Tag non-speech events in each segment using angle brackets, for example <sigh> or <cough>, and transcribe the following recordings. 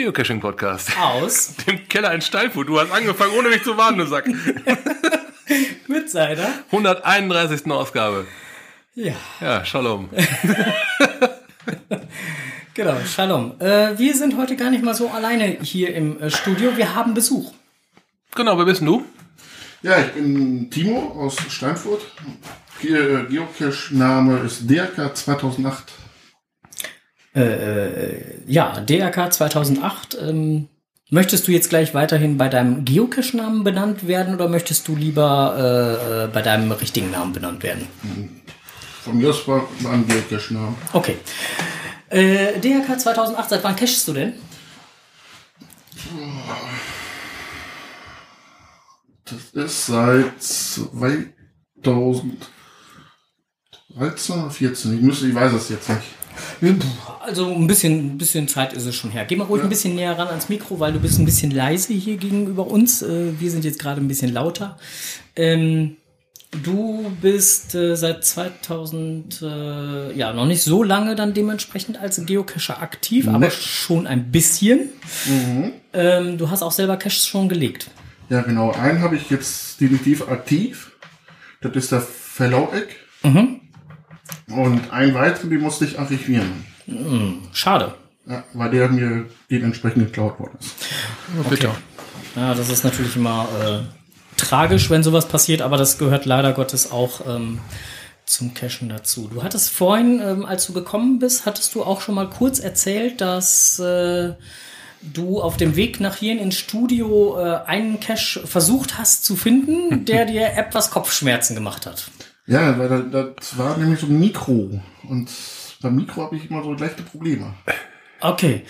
Geocaching-Podcast. Aus. <laughs> Dem Keller in Steinfurt. Du hast angefangen, ohne mich zu warnen, du Sack. <laughs> Mit seiner. 131. Ausgabe. Ja. Ja, Shalom. <laughs> genau, Shalom. Äh, wir sind heute gar nicht mal so alleine hier im äh, Studio. Wir haben Besuch. Genau, wer bist denn du? Ja, ich bin Timo aus Steinfurt. Ge Geocache-Name ist DRK 2008. Äh, ja, DRK 2008. Ähm, möchtest du jetzt gleich weiterhin bei deinem Geocache-Namen benannt werden oder möchtest du lieber äh, äh bei deinem richtigen Namen benannt werden? Von mir aus war ein Geocache-Namen. Okay. Äh, DRK 2008, seit wann cachest du denn? Das ist seit 2013 oder 14. Ich, müsste, ich weiß es jetzt nicht. Also ein bisschen, ein bisschen Zeit ist es schon her. Geh mal ruhig ja. ein bisschen näher ran ans Mikro, weil du bist ein bisschen leise hier gegenüber uns. Äh, wir sind jetzt gerade ein bisschen lauter. Ähm, du bist äh, seit 2000, äh, ja, noch nicht so lange dann dementsprechend als Geocacher aktiv, nee. aber schon ein bisschen. Mhm. Ähm, du hast auch selber Caches schon gelegt. Ja, genau. Einen habe ich jetzt definitiv aktiv. Das ist der Fellow-Eck. Mhm. Und ein weiteren, den musste ich archivieren. Hm, schade. Ja, weil der mir dementsprechend geklaut worden ist. Oh, bitte. Okay. Ja, das ist natürlich immer äh, tragisch, wenn sowas passiert, aber das gehört leider Gottes auch ähm, zum Cashen dazu. Du hattest vorhin, ähm, als du gekommen bist, hattest du auch schon mal kurz erzählt, dass äh, du auf dem Weg nach hier ins Studio äh, einen Cache versucht hast zu finden, <laughs> der dir etwas Kopfschmerzen gemacht hat. Ja, weil das, das war nämlich so ein Mikro. Und beim Mikro habe ich immer so leichte Probleme. Okay.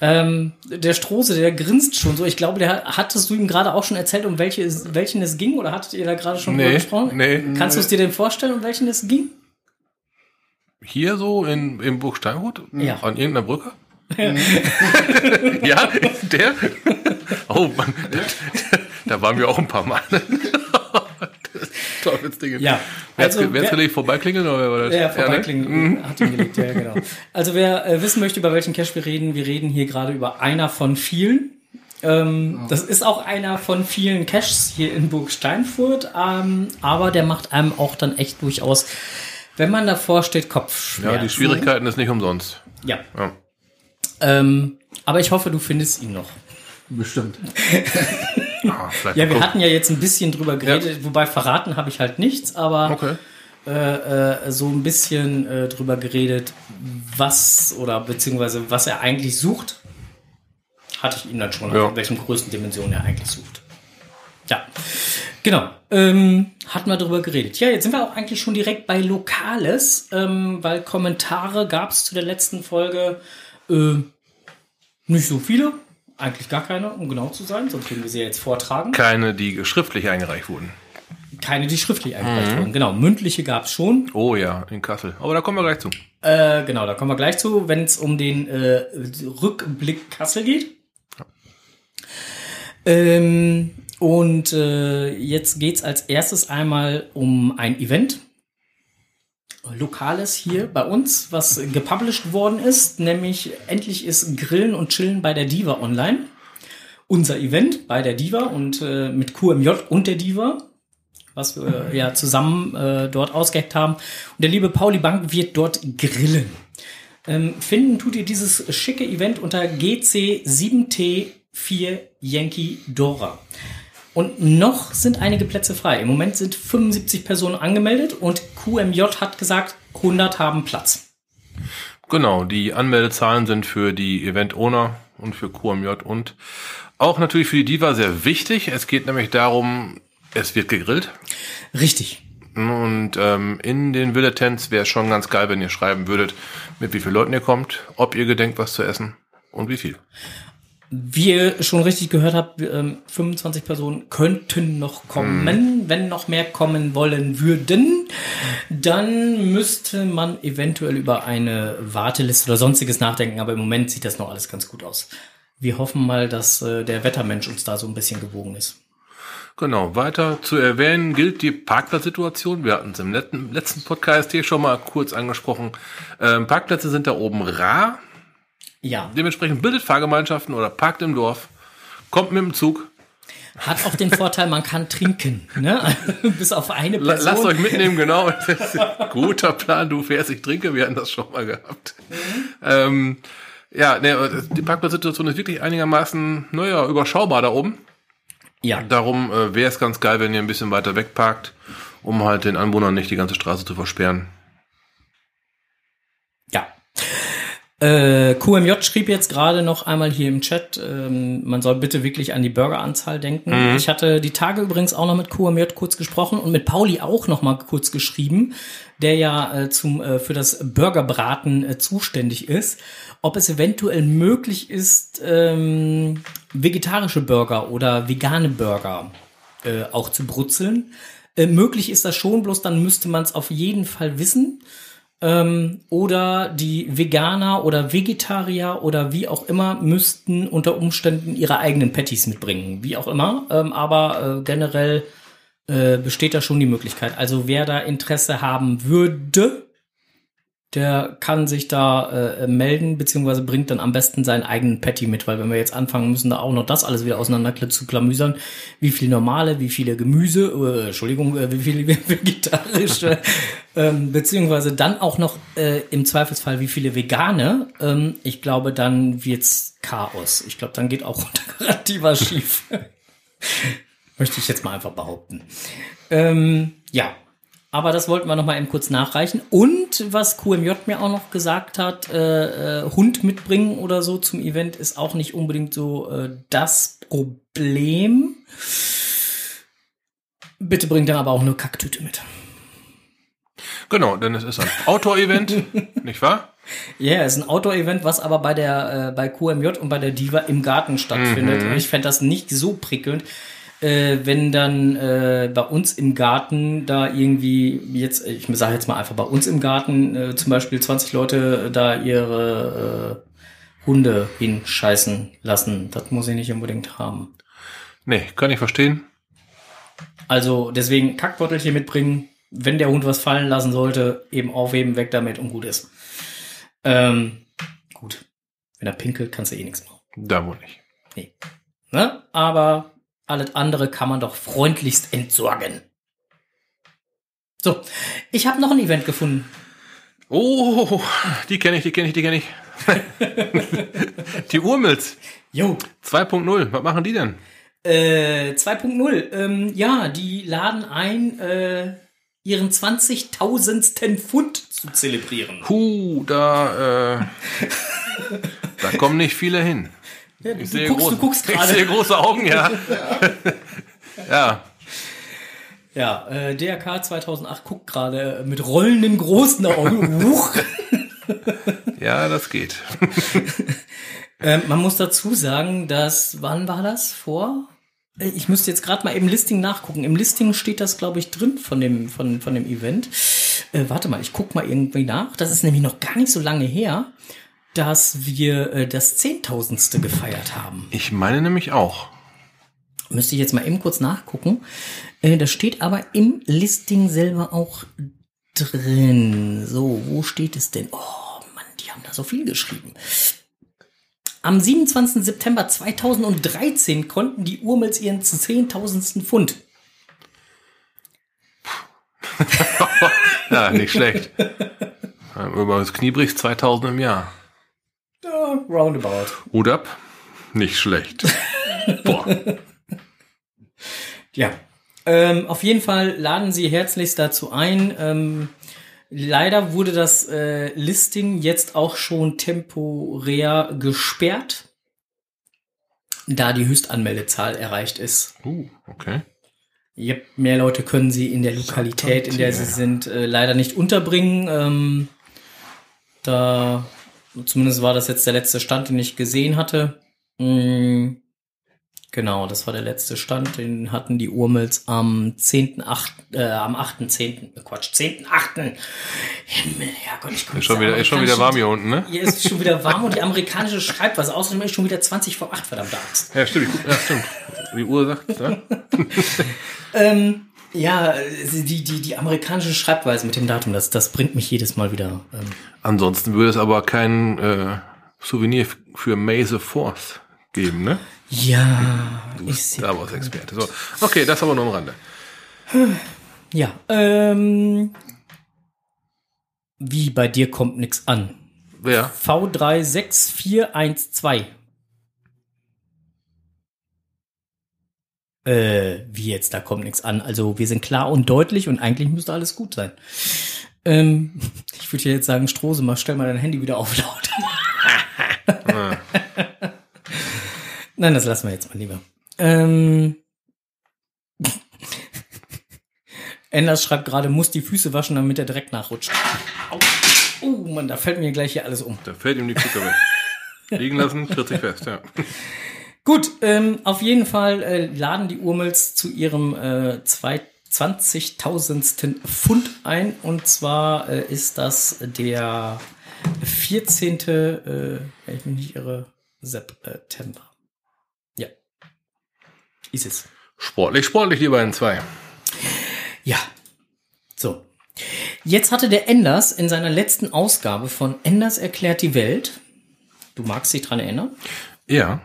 Ähm, der Strose, der grinst schon so. Ich glaube, der hattest du ihm gerade auch schon erzählt, um welche, welchen es ging? Oder hattet ihr da gerade schon nee, gesprochen? Nee. Kannst du es dir denn vorstellen, um welchen es ging? Hier so in, im Burg Steinhut? Ja. An irgendeiner Brücke? <laughs> ja, der? Oh Mann, da waren wir auch ein paar Mal. Teufelsdinge. Ja. Also, wer, wer gelegt? Vorbeiklingeln? Oder, oder? Ja, vorbeiklingeln mhm. hat ihn gelegt, ja, genau. Also wer äh, wissen möchte, über welchen Cache wir reden, wir reden hier gerade über einer von vielen. Ähm, oh. Das ist auch einer von vielen Caches hier in Burg Steinfurt, ähm, aber der macht einem auch dann echt durchaus, wenn man davor steht, Kopfschmerzen. Ja, die Schwierigkeiten ist nicht umsonst. Ja. ja. Ähm, aber ich hoffe, du findest ihn noch. Bestimmt. <laughs> ah, ja, <laughs> wir hatten ja jetzt ein bisschen drüber geredet, ja. wobei verraten habe ich halt nichts, aber okay. äh, äh, so ein bisschen äh, drüber geredet, was oder beziehungsweise was er eigentlich sucht, hatte ich ihn dann schon, ja. in welchen größten Dimensionen er eigentlich sucht. Ja, genau. Ähm, hatten wir drüber geredet. Ja, jetzt sind wir auch eigentlich schon direkt bei Lokales, ähm, weil Kommentare gab es zu der letzten Folge äh, nicht so viele. Eigentlich gar keine, um genau zu sein, sonst würden wir sie jetzt vortragen. Keine, die schriftlich eingereicht wurden. Keine, die schriftlich eingereicht mhm. wurden. Genau, mündliche gab es schon. Oh ja, in Kassel. Aber da kommen wir gleich zu. Äh, genau, da kommen wir gleich zu, wenn es um den äh, Rückblick Kassel geht. Ja. Ähm, und äh, jetzt geht es als erstes einmal um ein Event. Lokales hier bei uns, was gepublished worden ist, nämlich endlich ist Grillen und Chillen bei der Diva online. Unser Event bei der Diva und äh, mit QMJ und der Diva, was wir äh, ja zusammen äh, dort ausgeheckt haben. Und der liebe Pauli Bank wird dort grillen. Ähm, finden tut ihr dieses schicke Event unter GC7T4 Yankee Dora. Und noch sind einige Plätze frei. Im Moment sind 75 Personen angemeldet und QMJ hat gesagt, 100 haben Platz. Genau, die Anmeldezahlen sind für die Event Owner und für QMJ und auch natürlich für die Diva sehr wichtig. Es geht nämlich darum, es wird gegrillt. Richtig. Und ähm, in den Villetents wäre es schon ganz geil, wenn ihr schreiben würdet, mit wie vielen Leuten ihr kommt, ob ihr gedenkt, was zu essen und wie viel. Wie ihr schon richtig gehört habt, 25 ähm, Personen könnten noch kommen. Mhm. Wenn noch mehr kommen wollen würden, dann müsste man eventuell über eine Warteliste oder sonstiges nachdenken. Aber im Moment sieht das noch alles ganz gut aus. Wir hoffen mal, dass äh, der Wettermensch uns da so ein bisschen gewogen ist. Genau, weiter zu erwähnen gilt die Parkplatzsituation. Wir hatten es im letzten, letzten Podcast hier schon mal kurz angesprochen. Ähm, Parkplätze sind da oben rar. Ja. Dementsprechend bildet Fahrgemeinschaften oder parkt im Dorf, kommt mit dem Zug. Hat auch den Vorteil, man kann trinken, ne? <laughs> Bis auf eine Person. Lasst euch mitnehmen, genau. <laughs> Guter Plan, du fährst, ich trinke, wir hatten das schon mal gehabt. Ähm, ja, ne, die Parkplatzsituation ist wirklich einigermaßen, naja, überschaubar da oben. Ja, Darum äh, wäre es ganz geil, wenn ihr ein bisschen weiter weg parkt, um halt den Anwohnern nicht die ganze Straße zu versperren. ja. Äh, QMJ schrieb jetzt gerade noch einmal hier im Chat, ähm, man soll bitte wirklich an die Burgeranzahl denken. Ich hatte die Tage übrigens auch noch mit QMJ kurz gesprochen und mit Pauli auch noch mal kurz geschrieben, der ja äh, zum äh, für das Burgerbraten äh, zuständig ist, ob es eventuell möglich ist, ähm, vegetarische Burger oder vegane Burger äh, auch zu brutzeln. Äh, möglich ist das schon, bloß dann müsste man es auf jeden Fall wissen. Ähm, oder die Veganer oder Vegetarier oder wie auch immer müssten unter Umständen ihre eigenen Patties mitbringen. Wie auch immer. Ähm, aber äh, generell äh, besteht da schon die Möglichkeit. Also wer da Interesse haben würde, der kann sich da äh, melden, beziehungsweise bringt dann am besten seinen eigenen Patty mit, weil wenn wir jetzt anfangen müssen, da auch noch das alles wieder auseinander zu klamüsern, wie viel normale, wie viele Gemüse, äh, Entschuldigung, äh, wie viele <laughs> vegetarische, ähm, beziehungsweise dann auch noch äh, im Zweifelsfall wie viele vegane, ähm, ich glaube, dann wird's Chaos. Ich glaube, dann geht auch garantie was <laughs> schief. <laughs> Möchte ich jetzt mal einfach behaupten. Ähm, ja, aber das wollten wir noch mal eben kurz nachreichen. Und was QMJ mir auch noch gesagt hat, äh, äh, Hund mitbringen oder so zum Event ist auch nicht unbedingt so äh, das Problem. Bitte bringt dann aber auch eine Kacktüte mit. Genau, denn es ist ein Outdoor-Event, <laughs> nicht wahr? Ja, yeah, es ist ein Outdoor-Event, was aber bei der äh, bei QMJ und bei der Diva im Garten stattfindet. Und ich fände das nicht so prickelnd, äh, wenn dann äh, bei uns im Garten da irgendwie jetzt, ich sage jetzt mal einfach bei uns im Garten äh, zum Beispiel 20 Leute da ihre äh, Hunde hinscheißen lassen. Das muss ich nicht unbedingt haben. Nee, kann ich verstehen. Also deswegen Kackbeutelchen mitbringen. Wenn der Hund was fallen lassen sollte, eben aufheben, weg damit und gut ist. Ähm, gut. Wenn er pinkelt, kannst du eh nichts machen. Da wohl nicht. Nee. Ne? Aber alles andere kann man doch freundlichst entsorgen. So, ich habe noch ein Event gefunden. Oh, die kenne ich, die kenne ich, die kenne ich. <laughs> die Urmils Jo, 2.0, was machen die denn? äh, 2.0. Ähm, ja, die laden ein, äh, ihren 20.000. Pfund zu zelebrieren. Huh, da, äh, <laughs> da kommen nicht viele hin. Ja, du, sehe, guckst, du guckst ich sehe gerade. große Augen, ja. <laughs> ja, Ja, äh, DRK 2008 guckt gerade mit rollenden großen Augen. Huch. <laughs> ja, das geht. <laughs> Ähm, man muss dazu sagen, dass, wann war das? Vor? Äh, Ich müsste jetzt gerade mal im Listing nachgucken. Im Listing steht das, glaube ich, drin von dem, von, von dem Event. Äh, warte mal, ich guck mal irgendwie nach. Das ist nämlich noch gar nicht so lange her, dass wir äh, das Zehntausendste gefeiert haben. Ich meine nämlich auch. Müsste ich jetzt mal eben kurz nachgucken. Äh, das steht aber im Listing selber auch drin. So, wo steht es denn? Oh Mann, die haben da so viel geschrieben. Am 27. September 2013 konnten die Urmels ihren 10.000. Pfund. <laughs> Ja, nicht schlecht. Über das Knie brichst 2000 im Jahr. Ja, roundabout. Hut ab. Nicht schlecht. <laughs> Boah. Ja. Ähm, auf jeden Fall laden Sie herzlichst dazu ein. Ähm, leider wurde das äh, Listing jetzt auch schon temporär gesperrt, da die Höchstanmeldezahl erreicht ist. Uh, okay. Yep, mehr Leute können Sie in der Lokalität, in der Sie sind, äh, leider nicht unterbringen. Ähm, da, zumindest war das jetzt der letzte Stand, den ich gesehen hatte. Mm, Genau, das war der letzte Stand. Den hatten die Urmels am 10.8., äh, am 8.10., äh, Quatsch, 10.8. Himmel, Herrgott, ich komme Ist schon wieder, ist schon wieder warm hier unten, ne? Hier ist schon wieder warm und die amerikanische Schreibweise. Außerdem ist schon wieder 20 vor 8, verdammt Axt. Ja, stimmt. Ja, stimmt. Die Uhr sagt, ne? <laughs> Ähm, ja, die, die, die amerikanische Schreibweise mit dem Datum, das, das bringt mich jedes Mal wieder. Ähm, Ansonsten würde es aber keinen äh, Souvenir für May the Fourth geben, ne? Ja, Du ich bist sehe. Star Wars Experte. So. Okay, das aber nur am Rande. Ja, ähm. Wie bei dir kommt nix an. Wer? V36412. Äh, wie jetzt, da kommt nichts an. Also wir sind klar und deutlich und eigentlich müsste alles gut sein. Ähm, ich würde jetzt sagen, Strose, mal stell mal dein Handy wieder auf laut. <laughs> Nein, das lassen wir jetzt mal lieber. Ähm, <laughs> Enders schreibt gerade, muss die Füße waschen, damit der Dreck nachrutscht. Au. Oh Mann, da fällt mir gleich hier alles um. Da fällt ihm die Kutte weg. Liegen lassen, <laughs> tritt sich fest, ja. Gut, ähm, auf jeden Fall äh, laden die Urmels zu ihrem äh, zwei- 20.000. Pfund ein. Und zwar äh, ist das der 14. Äh, wenn ich mich nicht irre, September. Ja. Ist es. Sportlich, sportlich, die beiden zwei. Ja. So. Jetzt hatte der Enders in seiner letzten Ausgabe von Enders erklärt die Welt. Du magst dich dran erinnern? Ja,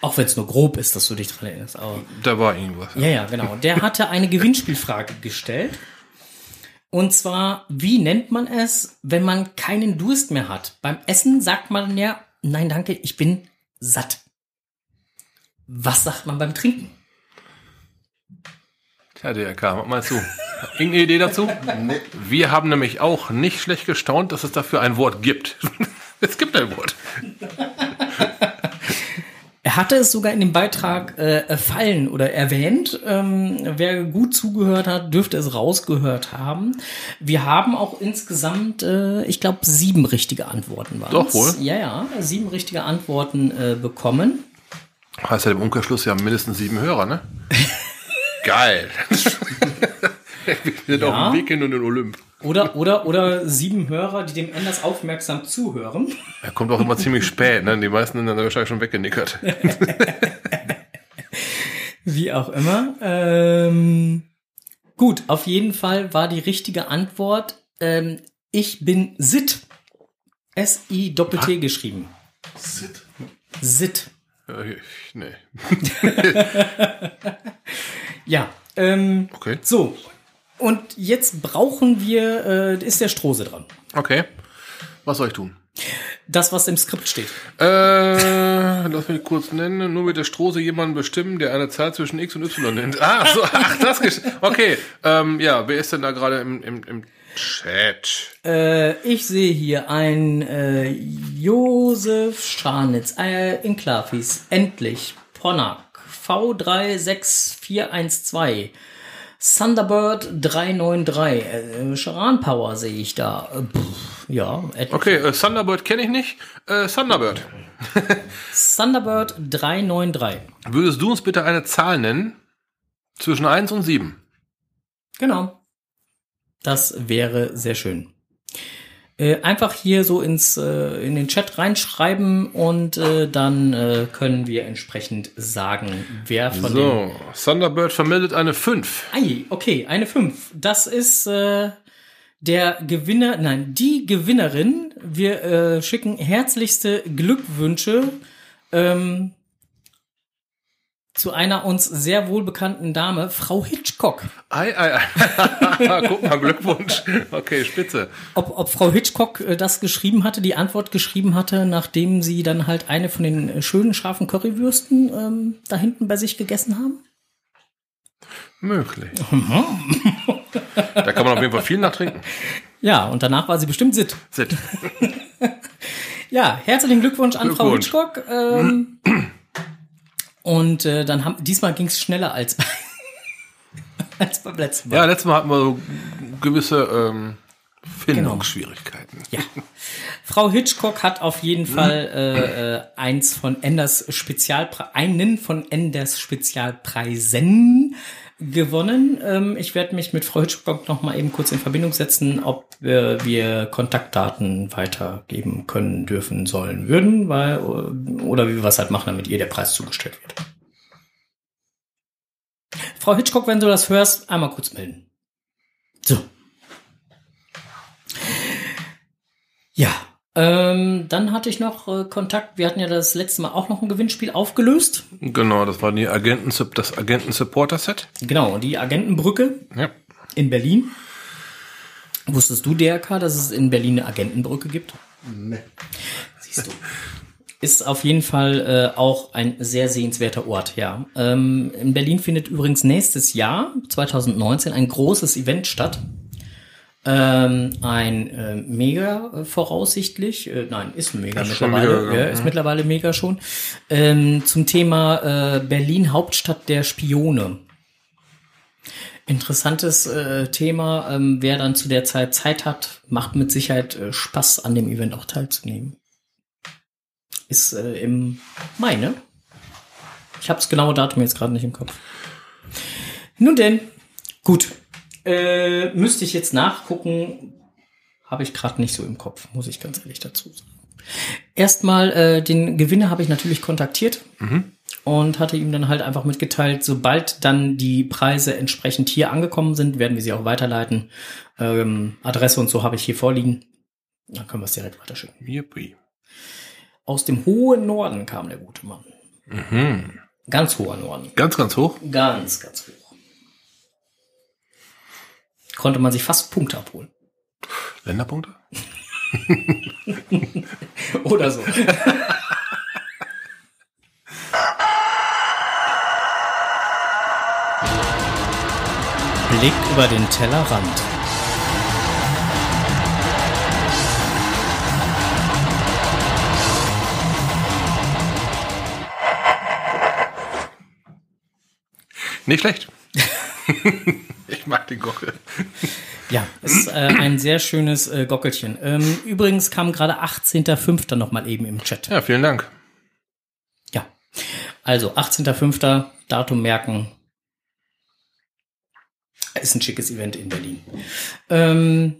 Auch wenn es nur grob ist, dass du dich dran erinnerst. Aber da war irgendwas. Ja, ja, genau. Der hatte eine Gewinnspielfrage gestellt. Und zwar, wie nennt man es, wenn man keinen Durst mehr hat? Beim Essen sagt man ja, nein, danke, ich bin satt. Was sagt man beim Trinken? Tja, DRK, mach mal zu. Irgendeine Idee dazu? Nee. Wir haben nämlich auch nicht schlecht gestaunt, dass es dafür ein Wort gibt. <laughs> es gibt ein Wort. Er hatte es sogar in dem Beitrag äh, fallen oder erwähnt. Ähm, wer gut zugehört hat, dürfte es rausgehört haben. Wir haben auch insgesamt, äh, ich glaube, sieben richtige Antworten waren. Doch wohl. Ja, ja, sieben richtige Antworten äh, bekommen. Heißt ja im Umkehrschluss ja mindestens sieben Hörer, ne? <laughs> Geil. <laughs> <laughs> Wir sind Ja. auf dem Weg hin und in den Olymp. Oder, oder, oder sieben Hörer, die dem Enders aufmerksam zuhören. Er kommt auch immer ziemlich spät, ne? Die meisten sind dann wahrscheinlich schon weggenickert. <laughs> Wie auch immer. Ähm, gut, auf jeden Fall war die richtige Antwort, ähm, ich bin Sit. S-I-Doppel-T geschrieben. Sit. Sit. Äh, nee. <laughs> Ja. Ähm, Okay. so. Und jetzt brauchen wir, äh, ist der Strose dran. Okay. Was soll ich tun? Das, was im Skript steht. Äh, lass mich kurz nennen. Nur mit der Strose jemanden bestimmen, der eine Zahl zwischen X und Y nennt. Ah, so, <laughs> ach, das gesch Okay, ähm, ja, wer ist denn da gerade im, im, im Chat? Äh, ich sehe hier ein äh, Josef Scharnitz, äh, in Klafis, endlich, Ponak, V36412, Thunderbird 393, äh, Charan Power sehe ich da. Äh, pff, ja. Okay, äh, Thunderbird kenne ich nicht. Äh, Thunderbird. <laughs> Thunderbird 393. Würdest du uns bitte eine Zahl nennen? Zwischen 1 und 7. Genau. Das wäre sehr schön. Äh, einfach hier so ins äh, in den Chat reinschreiben und äh, dann äh, können wir entsprechend sagen, wer von So, Thunderbird vermeldet eine 5. Ei, okay, eine 5. Das ist äh, der Gewinner, nein, die Gewinnerin. Wir äh, schicken herzlichste Glückwünsche ähm, zu einer uns sehr wohlbekannten Dame, Frau Hitchcock. Ei, ei, ei. <laughs> Guck mal, Glückwunsch. Okay, spitze. Ob, ob Frau Hitchcock äh, das geschrieben hatte, die Antwort geschrieben hatte, nachdem sie dann halt eine von den äh, schönen scharfen Currywürsten ähm, da hinten bei sich gegessen haben? Möglich. da kann man auf jeden Fall viel nachtrinken. Ja, und danach war sie bestimmt sitt. Sit. <laughs> Ja, herzlichen Glückwunsch an Frau Glückwunsch. Hitchcock. Ähm, <clears throat> und äh, dann haben diesmal ging es schneller als, <laughs> als beim letzten Mal. Ja, letztes Mal hatten wir so gewisse ähm, Findungsschwierigkeiten. Ja. Frau Hitchcock hat auf jeden Fall äh, äh, eins von Enders Spezialpre einen von Enders Spezialpreisen gewonnen. Ähm, ich werde mich mit Frau Hitchcock noch mal eben kurz in Verbindung setzen, ob äh, wir Kontaktdaten weitergeben können, dürfen, sollen, würden, weil oder wie wir was halt machen, damit ihr der Preis zugestellt wird. Frau Hitchcock, wenn du das hörst, einmal kurz melden. So. Ja, Ähm, dann hatte ich noch äh, Kontakt. Wir hatten ja das letzte Mal auch noch ein Gewinnspiel aufgelöst. Genau, das war die Agenten, das Agenten-Supporter-Set. Genau, die Agentenbrücke Ja. in Berlin. Wusstest du, DRK, dass es in Berlin eine Agentenbrücke gibt? Nee. Siehst du. Ist auf jeden Fall äh, auch ein sehr sehenswerter Ort, ja. Ähm, in Berlin findet übrigens nächstes Jahr, 2019, ein großes Event statt. Ähm, ein äh, Mega äh, voraussichtlich, äh, nein, ist ein Mega Ist mittlerweile, Mega, ja. ja, ist mittlerweile Mega schon, ähm, zum Thema äh, Berlin Hauptstadt der Spione. Interessantes äh, Thema. Ähm, wer dann zu der Zeit Zeit hat, macht mit Sicherheit äh, Spaß, an dem Event auch teilzunehmen. Ist äh, im Mai, ne? Ich habe das genaue Datum jetzt gerade nicht im Kopf. Nun denn, gut. Äh, müsste ich jetzt nachgucken. Habe ich gerade nicht so im Kopf, muss ich ganz ehrlich dazu sagen. Erstmal, äh, den Gewinner habe ich natürlich kontaktiert und hatte ihm dann halt einfach mitgeteilt, sobald dann die Preise entsprechend hier angekommen sind, werden wir sie auch weiterleiten. Ähm, Adresse und so habe ich hier vorliegen. Dann können wir es direkt weiterschicken. Yippie. Aus dem hohen Norden kam der gute Mann. Ganz hoher Norden. Ganz, ganz hoch. Ganz, ganz hoch. Konnte man sich fast Punkte abholen. Länderpunkte? <laughs> Oder so. Blick über den Tellerrand. Nicht schlecht. <laughs> <laughs> ich mag den Gockel. Ja, ist äh, ein sehr schönes äh, Gockelchen. Ähm, übrigens kam gerade 18.05. noch mal eben im Chat. Ja, vielen Dank. Ja. Also 18.05. Datum merken. Ist ein schickes Event in Berlin. Ähm,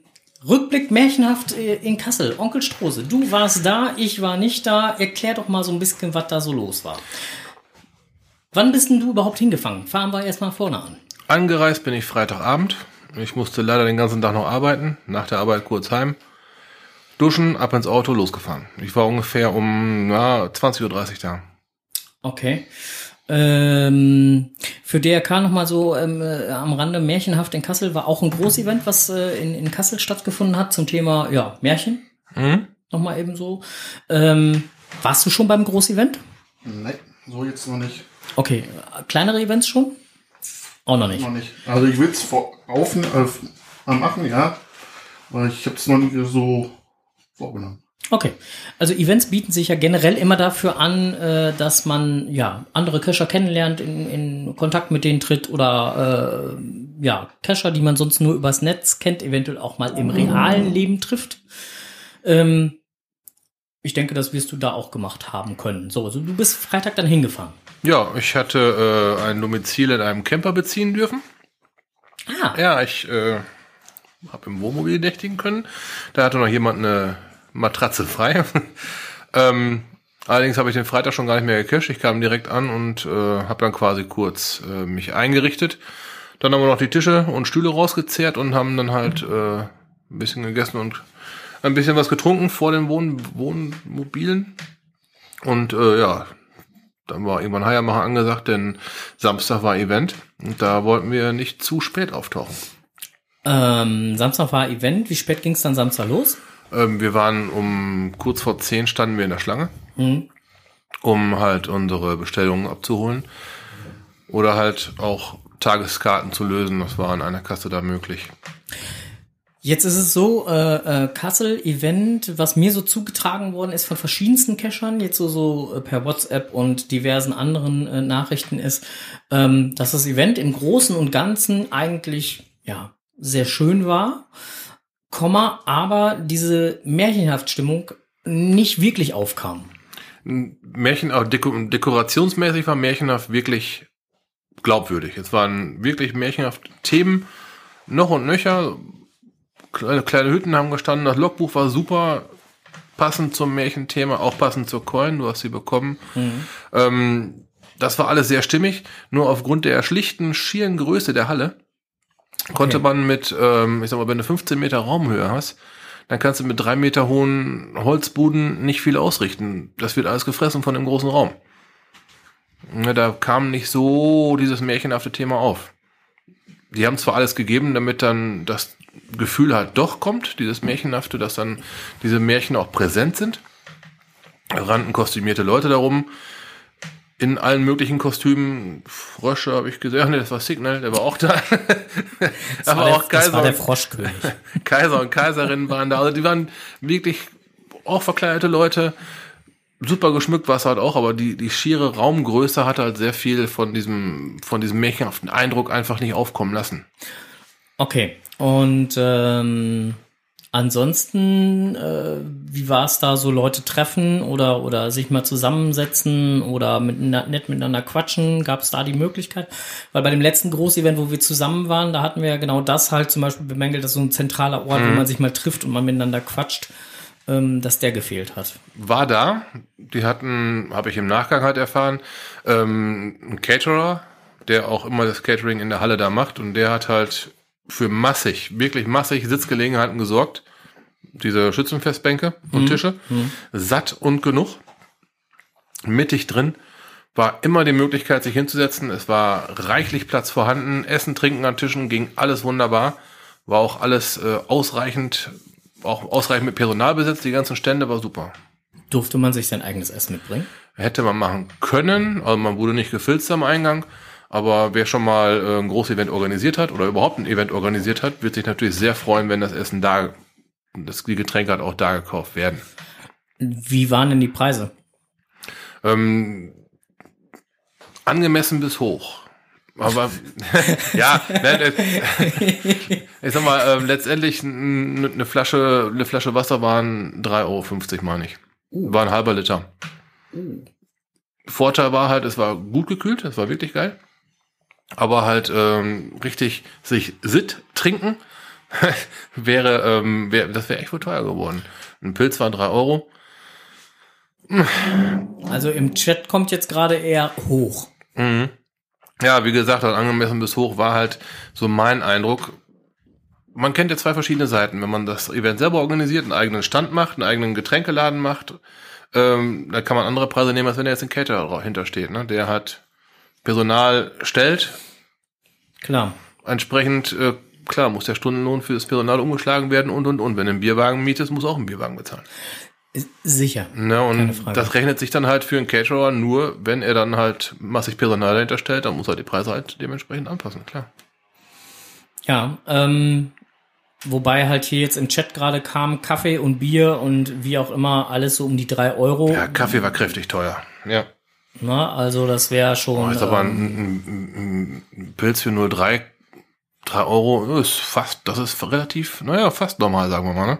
Rückblick märchenhaft äh, in Kassel. Onkel Strose, du warst da, ich war nicht da. Erklär doch mal so ein bisschen, was da so los war. Wann bist denn du überhaupt hingefangen? Fahren wir erstmal vorne an. Angereist bin ich Freitagabend. Ich musste leider den ganzen Tag noch arbeiten. Nach der Arbeit kurz heim. Duschen, ab ins Auto, losgefahren. Ich war ungefähr um na, 20.30 Uhr da. Okay. Ähm, für DRK nochmal so ähm, äh, am Rande Märchenhaft in Kassel war auch ein Großevent, was äh, in, in Kassel stattgefunden hat zum Thema ja, Märchen. Mhm. Nochmal eben so. Ähm, warst du schon beim Großevent? Nee, so jetzt noch nicht. Okay. Kleinere Events schon? Auch noch nicht. Noch nicht. Also ich will es auf, äh, machen, ja. Aber ich habe es noch nicht so vorgenommen. Okay. Also Events bieten sich ja generell immer dafür an, äh, dass man ja andere Cacher kennenlernt, in, in Kontakt mit denen tritt oder äh, ja, Cacher, die man sonst nur übers Netz kennt, eventuell auch mal im realen Leben trifft. Ähm, ich denke, das wirst du da auch gemacht haben können. So, also du bist Freitag dann hingefahren. Ja, ich hatte äh, ein Domizil in einem Camper beziehen dürfen. Ah, Ja, ich äh, habe im Wohnmobil nächtigen können. Da hatte noch jemand eine Matratze frei. <laughs> ähm, allerdings habe ich den Freitag schon gar nicht mehr gecached. Ich kam direkt an und äh, habe dann quasi kurz äh, mich eingerichtet. Dann haben wir noch die Tische und Stühle rausgezehrt und haben dann halt äh, ein bisschen gegessen und ein bisschen was getrunken vor den Wohn Wohnmobilen. Und äh, ja, dann war irgendwann Heiermacher angesagt, denn Samstag war Event und da wollten wir nicht zu spät auftauchen. ähm, Samstag war Event. Wie spät ging es dann Samstag los? Ähm, wir waren um kurz vor zehn standen wir in der Schlange, Mhm. um halt unsere Bestellungen abzuholen. Oder halt auch Tageskarten zu lösen. Das war an einer Kasse da möglich. Jetzt ist es so, äh, äh, Kassel-Event, was mir so zugetragen worden ist von verschiedensten Cachern, jetzt so, so äh, per WhatsApp und diversen anderen äh, Nachrichten ist, ähm, dass das Event im Großen und Ganzen eigentlich, ja, sehr schön war, Komma, aber diese Märchenhaftstimmung nicht wirklich aufkam. Märchen, auch deko dekorationsmäßig war Märchenhaft wirklich glaubwürdig. Es waren wirklich märchenhaft Themen, noch und nöcher. Kleine, kleine Hütten haben gestanden. Das Logbuch war super passend zum Märchenthema, auch passend zur Coin. Du hast sie bekommen. Ähm, das war alles sehr stimmig. Nur aufgrund der schlichten, schieren Größe der Halle konnte Okay. man mit, ähm, ich sag mal, wenn du 15 Meter Raumhöhe hast, dann kannst du mit drei Meter hohen Holzbuden nicht viel ausrichten. Das wird alles gefressen von dem großen Raum. Ja, da kam nicht so dieses märchenhafte Thema auf. Die haben zwar alles gegeben, damit dann das Gefühl halt doch kommt, dieses Märchenhafte, dass dann diese Märchen auch präsent sind. Da rannten kostümierte Leute darum, in allen möglichen Kostümen. Frösche habe ich gesehen. Ach nee, das war Signal, der war auch da. <laughs> Das Aber war der, auch Kaiser. Das war der Froschkönig. <laughs> Kaiser und Kaiserinnen waren da. Also die waren wirklich auch verkleidete Leute. Super geschmückt war es halt auch, aber die, die schiere Raumgröße hatte halt sehr viel von diesem, von diesem märchenhaften Eindruck einfach nicht aufkommen lassen. Okay. Und ähm, Ansonsten, äh, wie war es da so, Leute treffen oder, oder sich mal zusammensetzen oder mit, nett miteinander quatschen? Gab es da die Möglichkeit? Weil bei dem letzten Großevent, wo wir zusammen waren, da hatten wir ja genau das halt zum Beispiel bemängelt, dass so ein zentraler Ort, mhm. wo man sich mal trifft und man miteinander quatscht, ähm, dass der gefehlt hat. War da. Die hatten, habe ich im Nachgang halt erfahren, ähm, ein Caterer, der auch immer das Catering in der Halle da macht und der hat halt für massig, wirklich massig Sitzgelegenheiten gesorgt. Diese Schützenfestbänke und mhm. Tische. Mhm. Satt und genug. Mittig drin war immer die Möglichkeit, sich hinzusetzen. Es war reichlich Platz vorhanden. Essen, Trinken an Tischen ging alles wunderbar. War auch alles äh, ausreichend, auch ausreichend mit Personal besetzt. Die ganzen Stände war super. Durfte man sich sein eigenes Essen mitbringen? Hätte man machen können. Also man wurde nicht gefilzt am Eingang. Aber wer schon mal äh, ein großes Event organisiert hat oder überhaupt ein Event organisiert hat, wird sich natürlich sehr freuen, wenn das Essen da, das, die Getränke halt auch da gekauft werden. Wie waren denn die Preise? Ähm, angemessen bis hoch. Aber <laughs> ja, ne, <laughs> ich sag mal, äh, letztendlich eine Flasche, eine Flasche Wasser waren 3,50 Euro, meine ich. Uh. War ein halber Liter. Uh. Vorteil war halt, es war gut gekühlt, es war wirklich geil aber halt ähm, richtig sich Sit trinken <laughs> wäre, ähm, wär, das wäre echt wohl teuer geworden. Ein Pilz war drei Euro. Also im Chat kommt jetzt gerade eher hoch. Mhm. Ja, wie gesagt, halt angemessen bis hoch war halt so mein Eindruck. Man kennt ja zwei verschiedene Seiten. Wenn man das Event selber organisiert, einen eigenen Stand macht, einen eigenen Getränkeladen macht, ähm, da kann man andere Preise nehmen, als wenn da jetzt ein Caterer hintersteht. Ne? Der hat Personal stellt. Klar. Entsprechend, äh, klar, muss der Stundenlohn für das Personal umgeschlagen werden und, und, und. Wenn du einen Bierwagen mietest, muss auch ein Bierwagen bezahlen. Sicher. Ne, und das rechnet sich dann halt für einen Caterer nur, wenn er dann halt massig Personal dahinter stellt, dann muss er die Preise halt dementsprechend anpassen, klar. Ja, ähm, wobei halt hier jetzt im Chat gerade kam Kaffee und Bier und wie auch immer alles so um die drei Euro. Ja, Kaffee war kräftig teuer, ja. Na, also das wäre schon. Oh, ist aber ein, ein, ein Pilz für nur drei, drei Euro ist fast, das ist relativ, naja, fast normal, sagen wir mal, ne?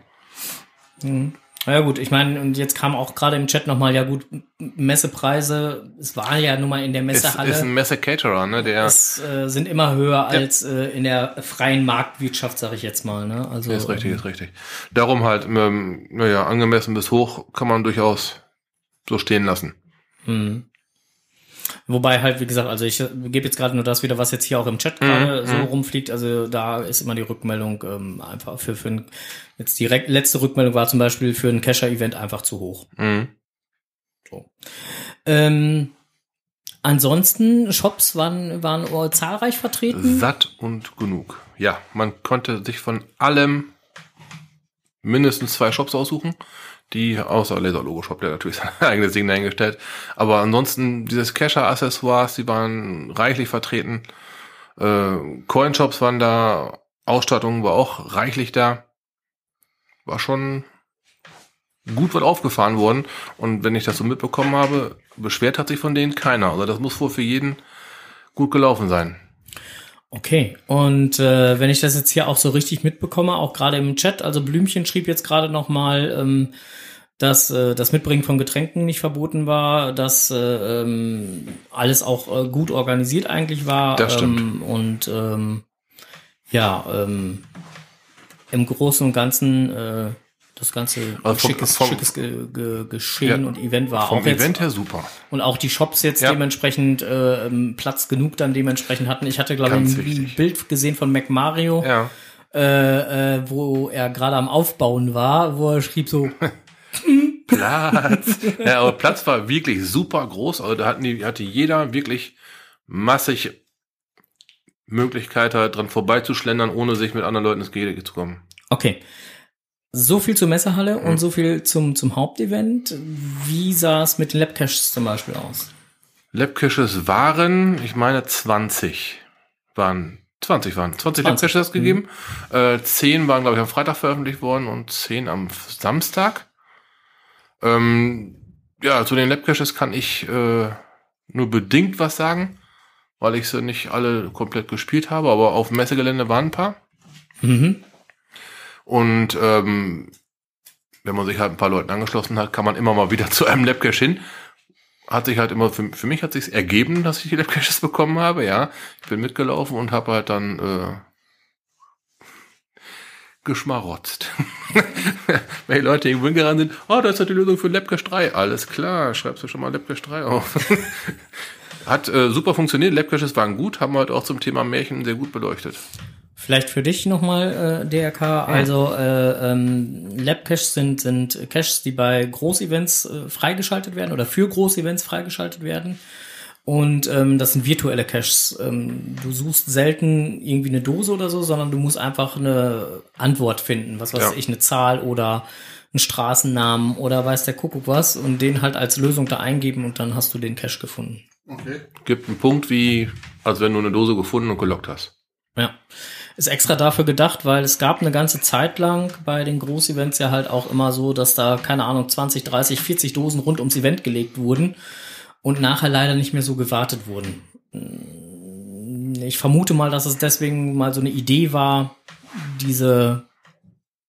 Mhm. Ja gut, ich meine, und jetzt kam auch gerade im Chat nochmal, ja gut, Messepreise, es war ja nun mal in der Messehalle. Es ist ein Messe-Caterer, ne? Der es äh, sind immer höher ja. als äh, in der freien Marktwirtschaft, sage ich jetzt mal, ne? Also, ist richtig, ist richtig. Darum halt, ähm, naja, angemessen bis hoch kann man durchaus so stehen lassen. Mhm. Wobei halt, wie gesagt, also ich gebe jetzt gerade nur das wieder, was jetzt hier auch im Chat gerade mhm. so mhm. rumfliegt. Also da ist immer die Rückmeldung ähm, einfach für, für ein, jetzt die letzte Rückmeldung war zum Beispiel für ein Cacher-Event einfach zu hoch. Mhm. So. Ähm, ansonsten, Shops waren, waren zahlreich vertreten. Satt und genug. Ja, man konnte sich von allem mindestens zwei Shops aussuchen die, außer Laser Logo Shop, der natürlich <laughs> sein eigenes Ding dahingestellt. Aber ansonsten, dieses Cacher-Accessoires, die waren reichlich vertreten. Äh, Coin-Shops waren da, Ausstattung war auch reichlich da. War schon gut was aufgefahren worden. Und wenn ich das so mitbekommen habe, beschwert hat sich von denen keiner. Also das muss wohl für jeden gut gelaufen sein. Okay, und äh, wenn ich das jetzt hier auch so richtig mitbekomme, auch gerade im Chat, also Blümchen schrieb jetzt gerade noch mal, ähm, dass äh, das Mitbringen von Getränken nicht verboten war, dass äh, ähm, alles auch äh, gut organisiert eigentlich war. Das stimmt. Ähm, und ähm, ja, ähm, im Großen und Ganzen äh, das ganze also schickes, vom, schickes ge, ge, Geschehen ja, und Event war vom auch jetzt, Event her super. Und auch die Shops jetzt ja. dementsprechend äh, Platz genug dann dementsprechend hatten. Ich hatte, glaube ich, ein wichtig. Bild gesehen von Mac Mario. Ja äh, äh, wo er gerade am Aufbauen war, wo er schrieb so, Platz. ja, aber Platz war wirklich super groß. Also da hatten die, hatte jeder wirklich massig Möglichkeit, halt dran vorbeizuschlendern, ohne sich mit anderen Leuten ins Gehege zu kommen. okay. So viel zur Messehalle und so viel zum, zum Hauptevent. Wie sah es mit den Labcaches zum Beispiel aus? Labcaches waren, ich meine 20 waren 20 waren 20, 20, Labcaches gegeben. Äh, 10 waren glaube ich am Freitag veröffentlicht worden und 10 am Samstag. Ähm, ja, zu den Labcaches kann ich äh, nur bedingt was sagen, weil ich sie nicht alle komplett gespielt habe, aber auf dem Messegelände waren ein paar. Mhm. Und ähm, wenn man sich halt ein paar Leuten angeschlossen hat, kann man immer mal wieder <laughs> zu einem Labcache hin. Hat sich halt immer, für, für mich hat sich ergeben, dass ich die Labcaches bekommen habe, ja. Ich bin mitgelaufen und habe halt dann äh, geschmarotzt. <laughs> Wenn die Leute irgendwo hingerannt sind, oh, das ist ja die Lösung für Labcache 3. Alles klar, schreibst du schon mal Labcache 3 auf. <laughs> Hat äh, super funktioniert, Labcaches waren gut, haben halt auch zum Thema Märchen sehr gut beleuchtet. Vielleicht für dich nochmal, äh, DRK. Also äh, ähm, Lab-Caches sind, sind Caches, die bei Großevents äh, freigeschaltet werden oder für Großevents freigeschaltet werden. Und ähm, das sind virtuelle Caches. Ähm, du suchst selten irgendwie eine Dose oder so, sondern du musst einfach eine Antwort finden. Was weiß Ja. ich, eine Zahl oder einen Straßennamen oder weiß der Kuckuck was und den halt als Lösung da eingeben und dann hast du den Cache gefunden. Okay. Gibt einen Punkt wie, als wenn du eine Dose gefunden und gelockt hast. Ja. Ist extra dafür gedacht, weil es gab eine ganze Zeit lang bei den Großevents ja halt auch immer so, dass da, keine Ahnung, 20, 30, 40 Dosen rund ums Event gelegt wurden und nachher leider nicht mehr so gewartet wurden. Ich vermute mal, dass es deswegen mal so eine Idee war, diese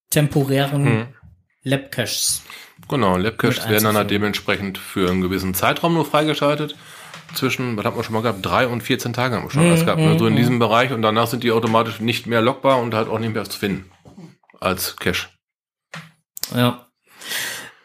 temporären Hm. Lab-Caches. Genau, Labcaches werden dann halt dementsprechend für einen gewissen Zeitraum nur freigeschaltet. Zwischen, was haben wir schon mal gehabt? Drei und 14 Tage haben wir schon was gehabt. Ne? So in diesem Bereich und danach sind die automatisch nicht mehr lockbar und halt auch nicht mehr zu finden. Als Cache. Ja.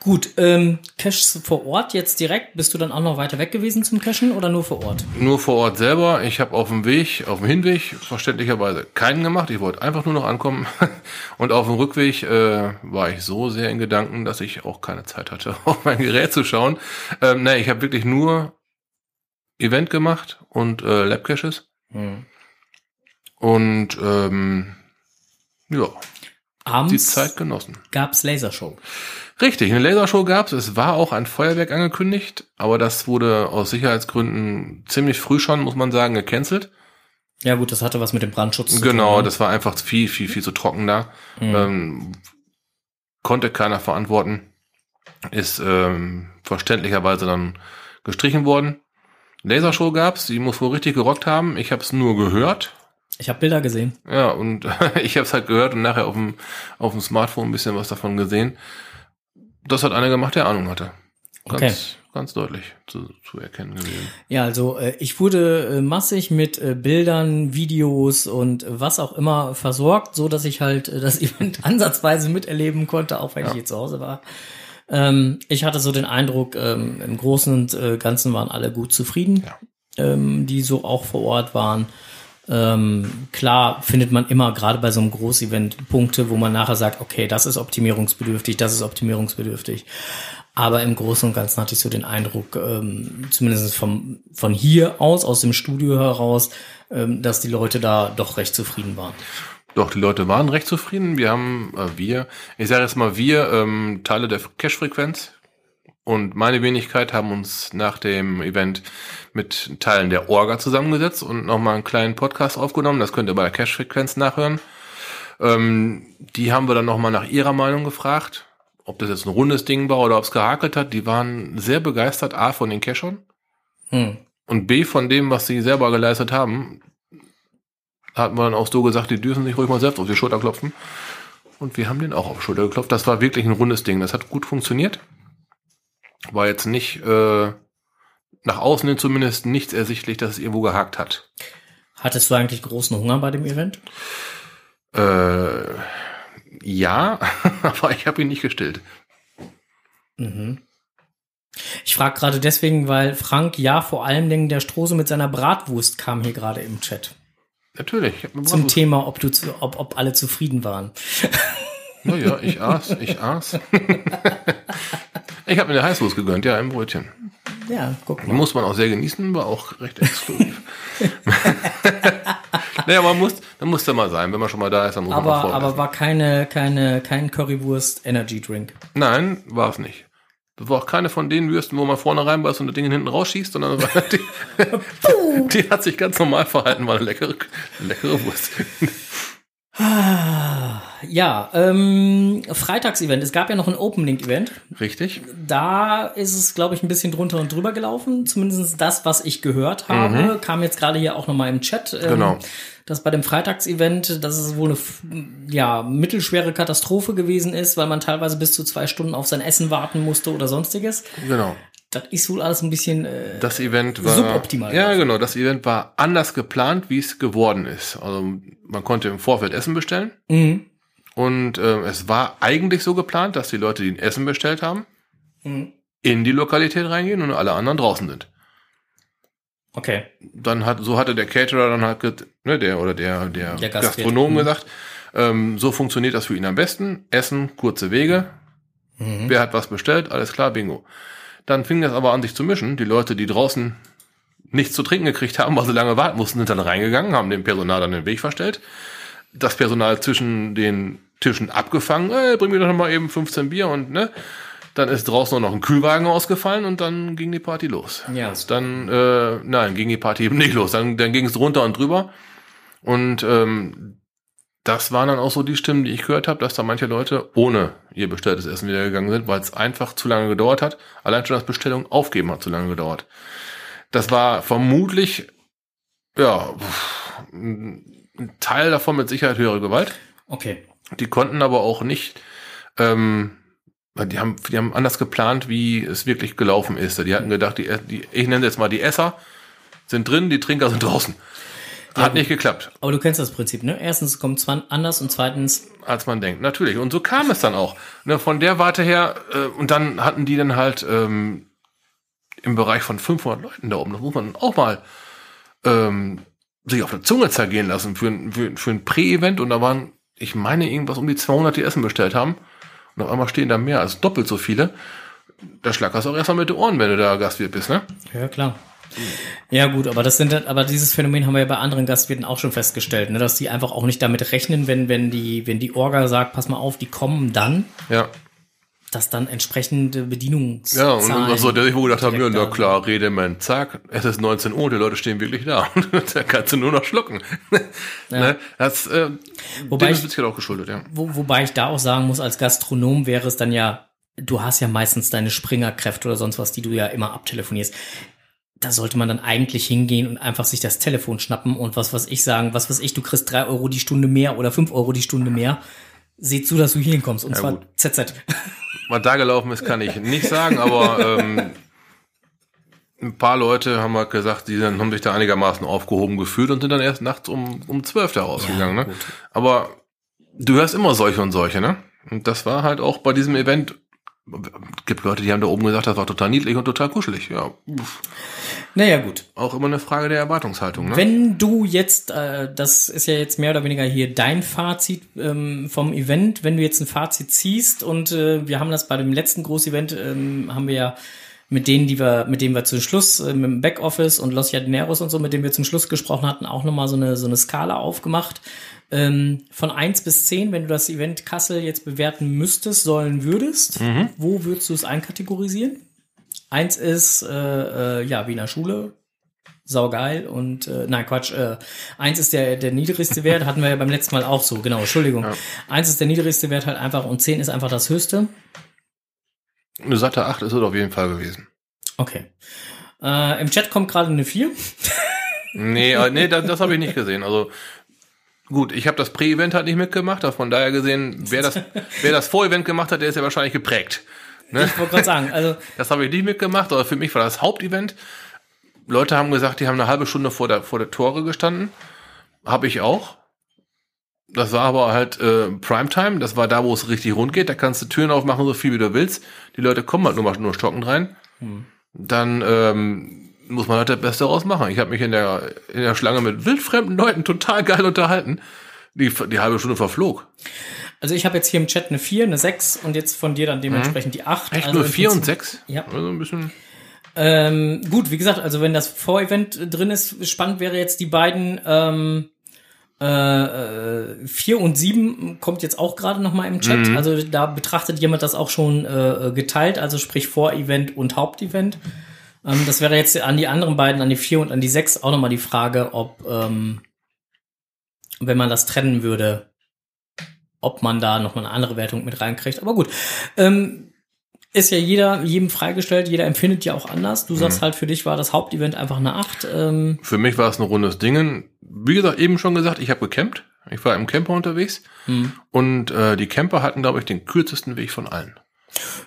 Gut, ähm, Caches vor Ort jetzt direkt, bist du dann auch noch weiter weg gewesen zum Cachen oder nur vor Ort? Nur vor Ort selber. Ich habe auf dem Weg, auf dem Hinweg verständlicherweise keinen gemacht. Ich wollte einfach nur noch ankommen. <laughs> Und auf dem Rückweg äh, war ich so sehr in Gedanken, dass ich auch keine Zeit hatte, <laughs> auf mein Gerät zu schauen. Ähm, nee, ich habe wirklich nur Event gemacht und äh, Labcaches. Und ähm, ja, die Abends Zeit genossen. gab's Lasershow. Richtig, eine Lasershow gab's. Es war auch ein Feuerwerk angekündigt, aber das wurde aus Sicherheitsgründen ziemlich früh schon, muss man sagen, gecancelt. Ja gut, das hatte was mit dem Brandschutz zu Genau, tun. ne? das war einfach viel, viel, viel zu trocken da. Ähm, konnte keiner verantworten. Ist ähm, verständlicherweise dann gestrichen worden. Lasershow gab's, die muss wohl richtig gerockt haben. Ich habe es nur gehört. Ich habe Bilder gesehen. Ja, und <laughs> ich habe es halt gehört und nachher auf dem, auf dem Smartphone ein bisschen was davon gesehen. Das hat einer gemacht, der Ahnung hatte. Ganz, Okay. ganz deutlich zu, zu erkennen gewesen. Ja, also äh, ich wurde äh, massig mit äh, Bildern, Videos und was auch immer versorgt, so dass ich halt das <laughs> Event ansatzweise miterleben konnte, auch wenn ich hier zu Hause war. Ähm, ich hatte so den Eindruck, ähm, im Großen und äh, Ganzen waren alle gut zufrieden, ähm, die so auch vor Ort waren. Ähm, klar findet man immer gerade bei so einem Großevent Punkte, wo man nachher sagt, okay, das ist optimierungsbedürftig, das ist optimierungsbedürftig. Aber im Großen und Ganzen hatte ich so den Eindruck, ähm, zumindest vom, von hier aus, aus dem Studio heraus, ähm, dass die Leute da doch recht zufrieden waren. Doch, die Leute waren recht zufrieden. Wir haben, äh, wir, ich sage jetzt mal wir, ähm, Teile der Cache-Frequenz und meine Wenigkeit haben uns nach dem Event mit Teilen der Orga zusammengesetzt und nochmal einen kleinen Podcast aufgenommen. Das könnt ihr bei der Cache-Frequenz nachhören. Ähm, die haben wir dann nochmal nach ihrer Meinung gefragt, ob das jetzt ein rundes Ding war oder ob es gehakelt hat. Die waren sehr begeistert, A, von den Cachern Hm. und B, von dem, was sie selber geleistet haben. Wir dann auch so gesagt, die dürfen sich ruhig mal selbst auf die Schulter klopfen. Und wir haben den auch auf die Schulter geklopft. Das war wirklich ein rundes Ding. Das hat gut funktioniert. War jetzt nicht, äh, nach außen hin zumindest nichts ersichtlich, dass es irgendwo gehakt hat. Hattest du eigentlich großen Hunger bei dem Event? Äh, ja, <laughs> aber ich habe ihn nicht gestillt. Ich frage gerade deswegen, weil Frank ja vor allen Dingen der Strose mit seiner Bratwurst kam hier gerade im Chat. Natürlich. Ich hab mir Zum Thema, ob, du zu, ob, ob alle zufrieden waren. <laughs> Naja, ich aß, ich aß. ich habe mir eine Heißwurst gegönnt, ja, im Brötchen. Ja, guck mal. muss man auch sehr genießen, war auch recht exklusiv. <laughs> naja, man muss, dann muss der mal sein. Wenn man schon mal da ist, dann muss man auch Aber, vorher aber essen. war keine, keine, kein Currywurst Energy Drink. Nein, war es nicht. Das war auch keine von den Würsten, wo man vorne reinbeißt und das Ding hinten rausschießt, sondern die, <laughs> die hat sich ganz normal verhalten, war eine leckere, leckere Wurst. <laughs> Ja, ähm, Freitagsevent. Es gab ja noch ein Open-Link-Event. Richtig? Da ist es, glaube ich, ein bisschen drunter und drüber gelaufen. Zumindest das, was ich gehört habe, kam jetzt gerade hier auch nochmal im Chat. Ähm, Genau. Dass bei dem Freitagsevent, dass es wohl eine ja, mittelschwere Katastrophe gewesen ist, weil man teilweise bis zu zwei Stunden auf sein Essen warten musste oder sonstiges. Genau. Das ist wohl alles ein bisschen äh, Das Event war Suboptimal Ja, genau. Das Event war anders geplant, wie es geworden ist. Also man konnte im Vorfeld Essen bestellen mhm. und äh, es war eigentlich so geplant, dass die Leute, die ein Essen bestellt haben, Mhm. in die Lokalität reingehen und alle anderen draußen sind. Okay. Dann hat so hatte der Caterer dann halt ne, der oder der der, Der. Gastronom Mhm. gesagt, ähm, so funktioniert das für ihn am besten. Essen, kurze Wege. Mhm. Wer hat was bestellt? Alles klar, Bingo. Dann fing das aber an, sich zu mischen. Die Leute, die draußen nichts zu trinken gekriegt haben, weil sie lange warten mussten, sind dann reingegangen, haben dem Personal dann den Weg verstellt. Das Personal zwischen den Tischen abgefangen, äh, bring mir doch noch mal eben 15 Bier und ne. Dann ist draußen noch ein Kühlwagen ausgefallen und dann ging die Party los. Ja. Dann, äh, nein, ging die Party eben nicht los. Dann, dann ging es drunter und drüber. Und ähm, das waren dann auch so die Stimmen, die ich gehört habe, dass da manche Leute ohne ihr bestelltes Essen wieder gegangen sind, weil es einfach zu lange gedauert hat. Allein schon das Bestellung aufgeben hat zu lange gedauert. Das war vermutlich, ja, ein Teil davon mit Sicherheit höhere Gewalt. Okay. Die konnten aber auch nicht, ähm, die haben, die haben anders geplant, wie es wirklich gelaufen ist. Die hatten gedacht, die, die ich nenne jetzt mal die Esser sind drin, die Trinker sind draußen. Hat nicht geklappt, Aber du kennst das Prinzip, ne? Erstens kommt es anders und zweitens, als man denkt. Natürlich. Und so kam es dann auch. Ne, von der Warte her, äh, und dann hatten die dann halt ähm, im Bereich von 500 Leuten da oben, das muss man auch mal ähm, sich auf der Zunge zergehen lassen für, ein- für, für ein Prä-Event. Und da waren, ich meine, irgendwas um die 200, die Essen bestellt haben. Und auf einmal stehen da mehr als doppelt so viele. Da schlackerst du auch erstmal mit den Ohren, wenn du da Gastwirt bist, ne? ja klar. Ja gut, aber das sind, aber dieses Phänomen haben wir ja bei anderen Gastwirten auch schon festgestellt, ne, dass die einfach auch nicht damit rechnen, wenn, wenn die, wenn die Orga sagt, pass mal auf, die kommen dann, Ja. Dass dann entsprechende Bedienungs Ja, und Zahlen so, der sich wohl gedacht haben, ja, na klar, Redeman, zack, es ist 19 Uhr, die Leute stehen wirklich da. <laughs> da kannst du nur noch schlucken. <laughs> ne? Das, äh, Wobei dem ich- ist Witzke auch geschuldet, ja. Wo, wobei ich da auch sagen muss, als Gastronom wäre es dann ja, du hast ja meistens deine Springerkräfte oder sonst was, die du ja immer abtelefonierst. Da sollte man dann eigentlich hingehen und einfach sich das Telefon schnappen und was was ich sagen, was weiß ich, du kriegst drei Euro die Stunde mehr oder fünf Euro die Stunde mehr. Seh zu, dass du hier hinkommst. Und zwar gut. ZZ. Was da gelaufen ist, kann ich nicht sagen, aber ähm, ein paar Leute haben halt gesagt, die dann, haben sich da einigermaßen aufgehoben gefühlt und sind dann erst nachts um, um 12 da rausgegangen. ne? gut. Aber du hörst immer solche und solche, ne? Und das war halt auch bei diesem Event. Gibt Leute, die haben da oben gesagt, das war total niedlich und total kuschelig. Ja, Naja, gut. auch immer eine Frage der Erwartungshaltung. Ne? Wenn du jetzt, äh, das ist ja jetzt mehr oder weniger hier dein Fazit ähm, vom Event, wenn du jetzt ein Fazit ziehst und äh, wir haben das bei dem letzten Großevent, ähm, haben wir ja mit denen, die wir, mit denen wir zum Schluss, äh, mit dem Backoffice und Los Llaneros und so, mit denen wir zum Schluss gesprochen hatten, auch nochmal so eine, so eine Skala aufgemacht. Ähm, von eins bis zehn, wenn du das Event Kassel jetzt bewerten müsstest, sollen würdest, wo würdest du es einkategorisieren? Eins ist, äh, äh, ja, Wiener Schule, saugeil und äh, nein Quatsch äh, eins ist der der niedrigste Wert hatten wir ja beim letzten Mal auch so genau Entschuldigung eins ist der niedrigste Wert halt einfach und zehn ist einfach das höchste Eine satte 8 ist es auf jeden Fall gewesen. okay äh, im Chat kommt gerade eine 4 Nee, äh, nee, das, das habe ich nicht gesehen. Also gut, ich habe das Prä-Event halt nicht mitgemacht, von daher gesehen, wer das, <laughs> wer das Vor-Event gemacht hat, der ist ja wahrscheinlich geprägt. Ne? ich wollte gerade sagen also <laughs> Das habe ich nicht mitgemacht, aber für mich war das Hauptevent. Leute haben gesagt, die haben eine halbe Stunde vor der, vor der Tore gestanden. Habe ich auch. Das war aber halt äh, Primetime. Das war da, wo es richtig rund geht. Da kannst du Türen aufmachen, so viel wie du willst. Die Leute kommen halt nur mal nur stockend rein. Dann ähm, muss man halt das Beste daraus machen. Ich habe mich in der, in der Schlange mit wildfremden Leuten total geil unterhalten. Die, die halbe Stunde verflog. Also ich habe jetzt hier im Chat eine 4, eine 6 und jetzt von dir dann dementsprechend die 8. Mhm. Echt also nur im 4 und Prinzip- 6? Ja. Also ein bisschen. Ähm, gut, wie gesagt, also wenn das Vorevent drin ist, spannend wäre jetzt die beiden ähm, äh, 4 und 7 kommt jetzt auch gerade noch mal im Chat. Also da betrachtet jemand das auch schon äh, geteilt, also sprich Vorevent und Hauptevent. Ähm, das wäre jetzt an die anderen beiden, an die 4 und an die 6 auch noch mal die Frage, ob ähm, wenn man das trennen würde, ob man da noch mal eine andere Wertung mit reinkriegt. Aber gut, ähm, ist ja jeder, jedem freigestellt, jeder empfindet ja auch anders. Du sagst halt, für dich war das Hauptevent einfach eine 8. Ähm, Für mich war es ein rundes Dingen. Wie gesagt, eben schon gesagt, ich habe gecampt. Ich war im Camper unterwegs. hm. Und äh, die Camper hatten, glaube ich, den kürzesten Weg von allen.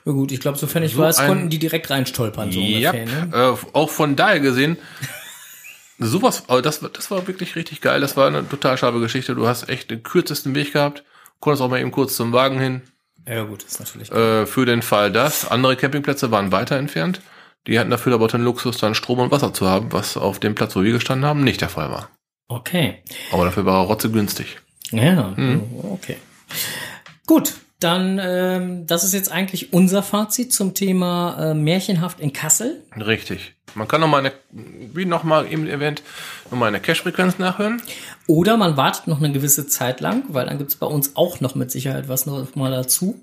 Ja gut, ich glaube, sofern ich So weiß, konnten die direkt reinstolpern, so Ja. Ne? äh, auch von daher gesehen, sowas, aber das, war- das war wirklich richtig geil. Das war eine total scharfe Geschichte. Du hast echt den kürzesten Weg gehabt. Konntest auch mal eben kurz zum Wagen hin. Ja gut, ist natürlich. Äh, für den Fall das. Andere Campingplätze waren weiter entfernt. Die hatten dafür aber den Luxus, dann Strom und Wasser zu haben, was auf dem Platz, wo wir gestanden haben, nicht der Fall war. Okay. Aber dafür war er rotze günstig. Ja, Hm. okay. Gut, dann ähm, das ist jetzt eigentlich unser Fazit zum Thema äh, Märchenhaft in Kassel. Richtig. Man kann noch mal eine, wie noch mal im Event, noch mal eine Cache-Frequenz nachhören. Oder man wartet noch eine gewisse Zeit lang, weil dann gibt's bei uns auch noch mit Sicherheit was noch mal dazu,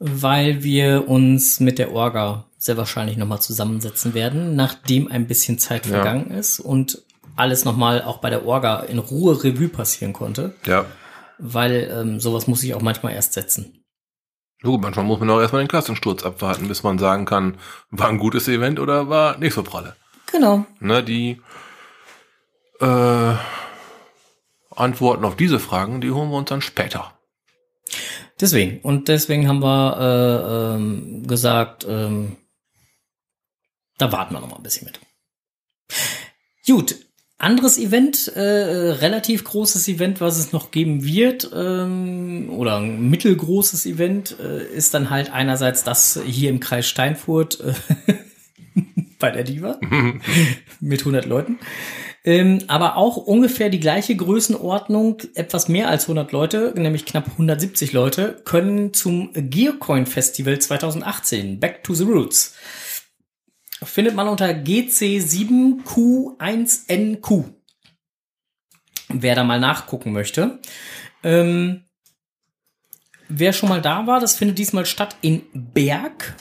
weil wir uns mit der Orga sehr wahrscheinlich noch mal zusammensetzen werden, nachdem ein bisschen Zeit Ja. vergangen ist und alles noch mal auch bei der Orga in Ruhe Revue passieren konnte, Ja. weil ähm, sowas muss ich auch manchmal erst setzen. So, manchmal muss man auch erstmal den Klassensturz abwarten, bis man sagen kann, war ein gutes Event oder war nicht so pralle. Genau. Ne, die äh, Antworten auf diese Fragen, die holen wir uns dann später. Deswegen. Und deswegen haben wir äh, ähm, gesagt, ähm, da warten wir noch mal ein bisschen mit. Gut. Anderes Event, äh, relativ großes Event, was es noch geben wird, ähm, oder ein mittelgroßes Event, äh, ist dann halt einerseits das hier im Kreis Steinfurt äh, <laughs> bei der Diva <laughs> mit 100 Leuten. Ähm, aber auch ungefähr die gleiche Größenordnung, etwas mehr als 100 Leute, nämlich knapp 170 Leute, können zum Gearcoin Festival 2018, Back to the Roots. Findet man unter GC7Q1NQ. Wer da mal nachgucken möchte. Ähm, wer schon mal da war, das findet diesmal statt in Berg.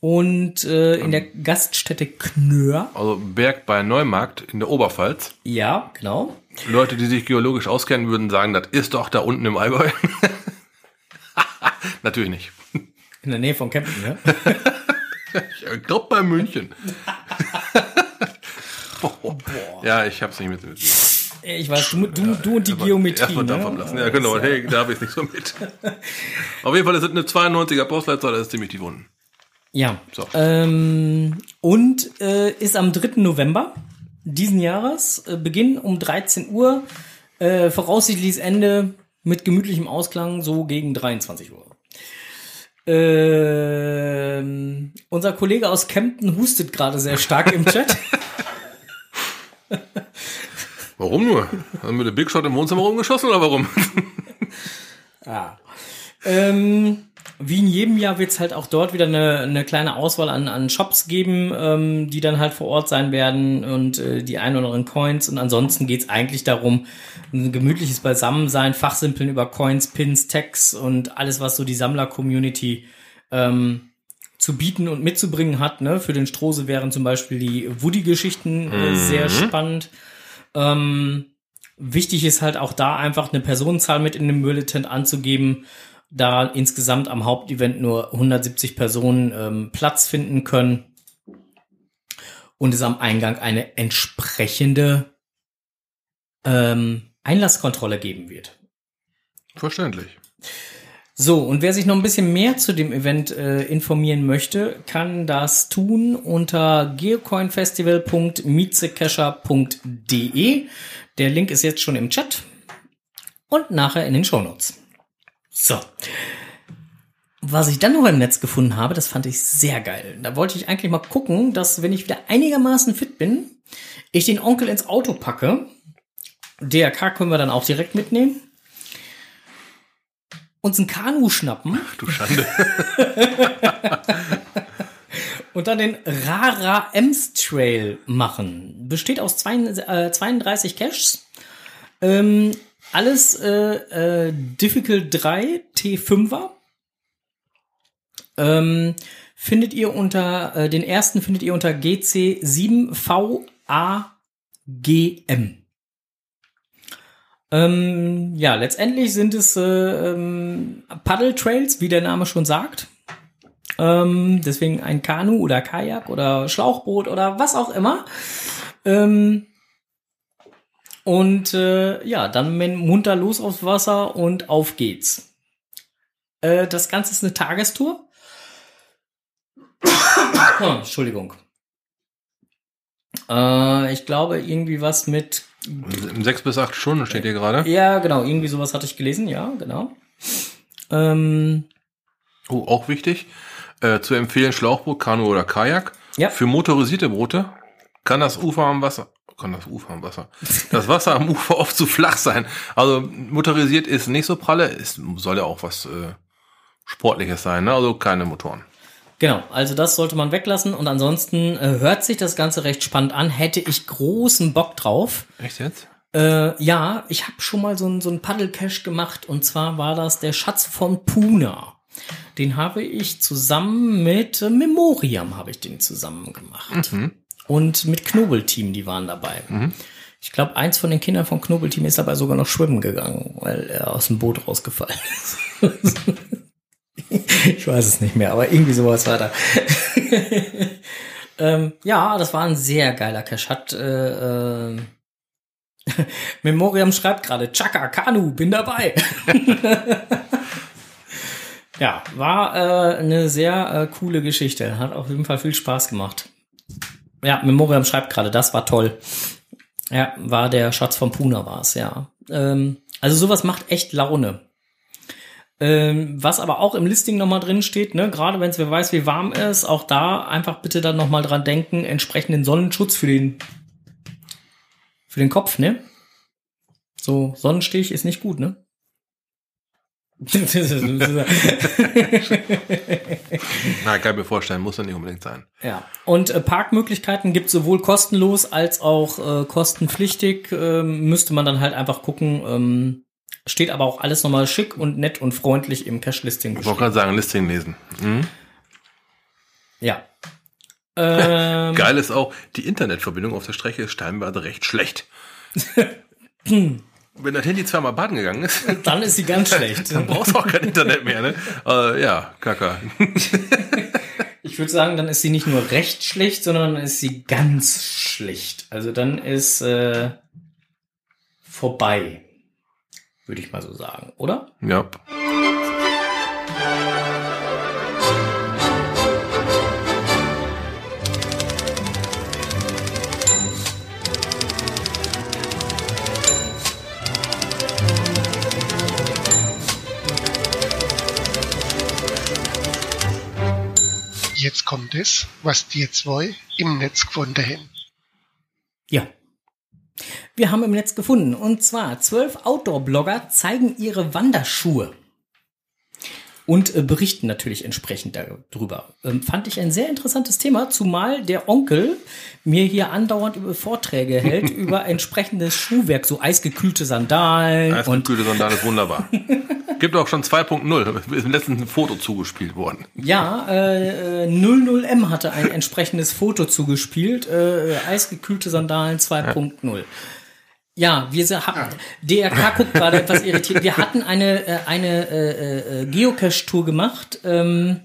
Und äh, in der Gaststätte Knör. Also Berg bei Neumarkt in der Oberpfalz. Ja, genau. Leute, die sich geologisch auskennen, würden sagen, das ist doch da unten im Allgäu. <laughs> Natürlich nicht. In der Nähe von Kempten, ne? <laughs> Ich glaube bei München. Ja, ich hab's nicht mit. Ich weiß, du, du, du und die Geometrie. Ne? davon lassen. Ja, genau. Hey, da habe ich nicht so mit. Auf jeden Fall, das sind eine 92er Postleitzahl, das ist ziemlich tief unten. Ja. So. Ähm, und äh, ist am 3. November diesen Jahres. Äh, Beginn um 13 Uhr. Äh, voraussichtliches Ende mit gemütlichem Ausklang so gegen 23 Uhr. Ähm, unser Kollege aus Kempten hustet gerade sehr stark im Chat. Warum nur? Haben wir den Big Shot im Wohnzimmer rumgeschossen oder warum? Ja. <laughs> Ähm, wie in jedem Jahr wird es halt auch dort wieder eine, eine kleine Auswahl an, an Shops geben, ähm, die dann halt vor Ort sein werden und äh, die ein oder anderen Coins. Und ansonsten geht es eigentlich darum, ein gemütliches Beisammensein, Fachsimpeln über Coins, Pins, Tags und alles, was so die Sammler-Community ähm, zu bieten und mitzubringen hat. Ne? Für den Strose wären zum Beispiel die Woody-Geschichten äh, sehr spannend. Ähm, wichtig ist halt auch da einfach eine Personenzahl mit in dem Bulletin anzugeben, da insgesamt am Hauptevent nur 170 Personen ähm, Platz finden können und es am Eingang eine entsprechende ähm, Einlasskontrolle geben wird. Verständlich. So, und wer sich noch ein bisschen mehr zu dem Event äh, informieren möchte, kann das tun unter geocoinfestival.mietzecacher.de. Der Link ist jetzt schon im Chat und nachher in den Shownotes. So. was ich dann noch im Netz gefunden habe, das fand ich sehr geil. Da wollte ich eigentlich mal gucken, dass wenn ich wieder einigermaßen fit bin, ich den Onkel ins Auto packe. DRK können wir dann auch direkt mitnehmen. Uns ein Kanu schnappen. Ach, du Schande. <laughs> <laughs> und dann den Rara Ems Trail machen. Besteht aus zwei, äh, 32 Caches. Ähm, alles äh, äh, Difficult 3 T5er. Ähm, findet ihr unter, äh, den ersten findet ihr unter GC7VAGM. Ähm, ja, letztendlich sind es äh, ähm, Paddle Trails, wie der Name schon sagt. Ähm, deswegen ein Kanu oder Kajak oder Schlauchboot oder was auch immer. Ähm, und äh, ja, dann munter los aufs Wasser und auf geht's. Äh, das Ganze ist eine Tagestour. <coughs> Entschuldigung. Äh, ich glaube, irgendwie was mit. Sechs bis acht Stunden steht hier gerade. Ja, genau, irgendwie sowas hatte ich gelesen, ja, genau. Ähm, oh, auch wichtig. Äh, zu empfehlen Schlauchboot, Kanu oder Kajak. Ja. Für motorisierte Boote kann das Ufer am Wasser, kann das Ufer am Wasser, das Wasser am Ufer oft zu flach sein. Also motorisiert ist nicht so pralle, es soll ja auch was äh, Sportliches sein, ne? also keine Motoren. Genau, also das sollte man weglassen und ansonsten äh, hört sich das Ganze recht spannend an, hätte ich großen Bock drauf. Echt jetzt? Äh, ja, ich habe schon mal so ein, so ein Paddle-Cache gemacht und zwar war das der Schatz von Puna. Den habe ich zusammen mit äh, Memoriam habe ich den zusammen gemacht. Mhm. Und mit Knobelteam, die waren dabei. Mhm. Ich glaube, eins von den Kindern vom Knobelteam ist dabei sogar noch schwimmen gegangen, weil er aus dem Boot rausgefallen ist. <laughs> ich weiß es nicht mehr, aber irgendwie sowas war da. <laughs> ähm, ja, das war ein sehr geiler Cache. Hat äh, äh, <laughs> Memoriam schreibt gerade, Chaka, Kanu, bin dabei. ja, war äh, eine sehr äh, coole Geschichte. Hat auf jeden Fall viel Spaß gemacht. Ja, Memoriam schreibt gerade, das war toll. Ja, war der Schatz von Puna war es, ja. Ähm, also sowas macht echt Laune. Ähm, was aber auch im Listing nochmal drin steht, ne, gerade wenn es wer weiß, wie warm ist, auch da einfach bitte dann nochmal dran denken, entsprechenden Sonnenschutz für den für den Kopf, ne? So, Sonnenstich ist nicht gut, ne? <laughs> Na, kann ich mir vorstellen, muss ja nicht unbedingt sein. Ja. Und äh, Parkmöglichkeiten gibt sowohl kostenlos als auch äh, kostenpflichtig. Ähm, müsste man dann halt einfach gucken. Ähm, steht aber auch alles nochmal schick und nett und freundlich im Cache-Listing. Ich wollte gerade sagen, Listing lesen. Mhm. Ja. Ähm, Geil ist auch, die Internetverbindung auf der Strecke ist stellenweise recht schlecht. <laughs> <laughs> Wenn das Handy zweimal baden gegangen ist, <laughs> dann ist sie ganz schlecht. <laughs> dann brauchst du auch kein Internet mehr, ne? Äh, ja, Kaka. <laughs> Ich würde sagen, dann ist sie nicht nur recht schlecht, sondern dann ist sie ganz schlecht. Also dann ist äh, vorbei, würde ich mal so sagen, oder? Ja. Jetzt kommt es, was die zwei im Netz gefunden haben. Ja. Wir haben im Netz gefunden. Und zwar zwölf Outdoor-Blogger zeigen ihre Wanderschuhe. Und äh, berichten natürlich entsprechend darüber. Ähm, fand ich ein sehr interessantes Thema, zumal der Onkel mir hier andauernd über Vorträge hält <laughs> über entsprechendes Schuhwerk, so eisgekühlte Sandalen. Eisgekühlte Sandalen ist wunderbar. <laughs> Gibt auch schon 2.0, ist im letzten ein Foto zugespielt worden. Ja, äh, äh, 00M hatte ein entsprechendes Foto zugespielt. Äh, eisgekühlte Sandalen 2.0. Ja, wir se- haben, DRK <laughs> guckt gerade etwas irritiert. Wir hatten eine, äh, eine äh, äh, Geocache-Tour gemacht. Ähm,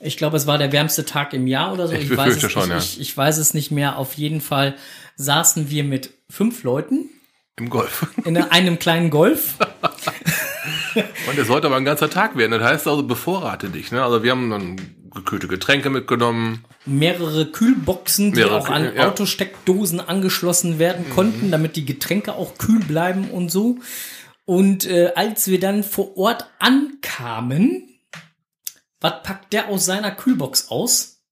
ich glaube, es war der wärmste Tag im Jahr oder so. Ich weiß befürchte es, schon, ich, ja. ich, ich weiß es nicht mehr. Auf jeden Fall saßen wir mit fünf Leuten Im Golf. <laughs> in einem kleinen Golf. <laughs> Und es sollte aber ein ganzer Tag werden. Das heißt also, bevorrate dich. Ne? Also wir haben dann gekühlte Getränke mitgenommen. mehrere Kühlboxen, die Mehrere auch an Kühl- ja. Mhm. Autosteckdosen angeschlossen werden konnten, damit die Getränke auch kühl bleiben und so. Und äh, als wir dann vor Ort ankamen, was packt der aus seiner Kühlbox aus?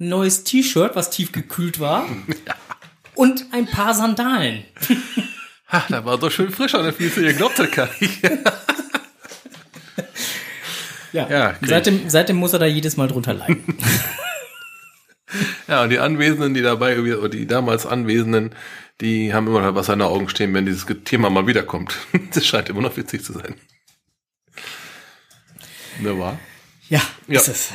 Ein neues T-Shirt, was tief gekühlt war. <laughs> Und ein paar Sandalen. Ha, da war so schön frisch an der Füße, ihr glaubt das gar nicht. Ja, Ja, seitdem, seitdem muss er da jedes Mal drunter leiden. <laughs> <laughs> Ja, und die Anwesenden, die dabei, oder die damals Anwesenden, die haben immer noch was an den Augen stehen, wenn dieses Thema mal wiederkommt. <laughs> Das scheint immer noch witzig zu sein. Ne, war? ja, Ja. ist es.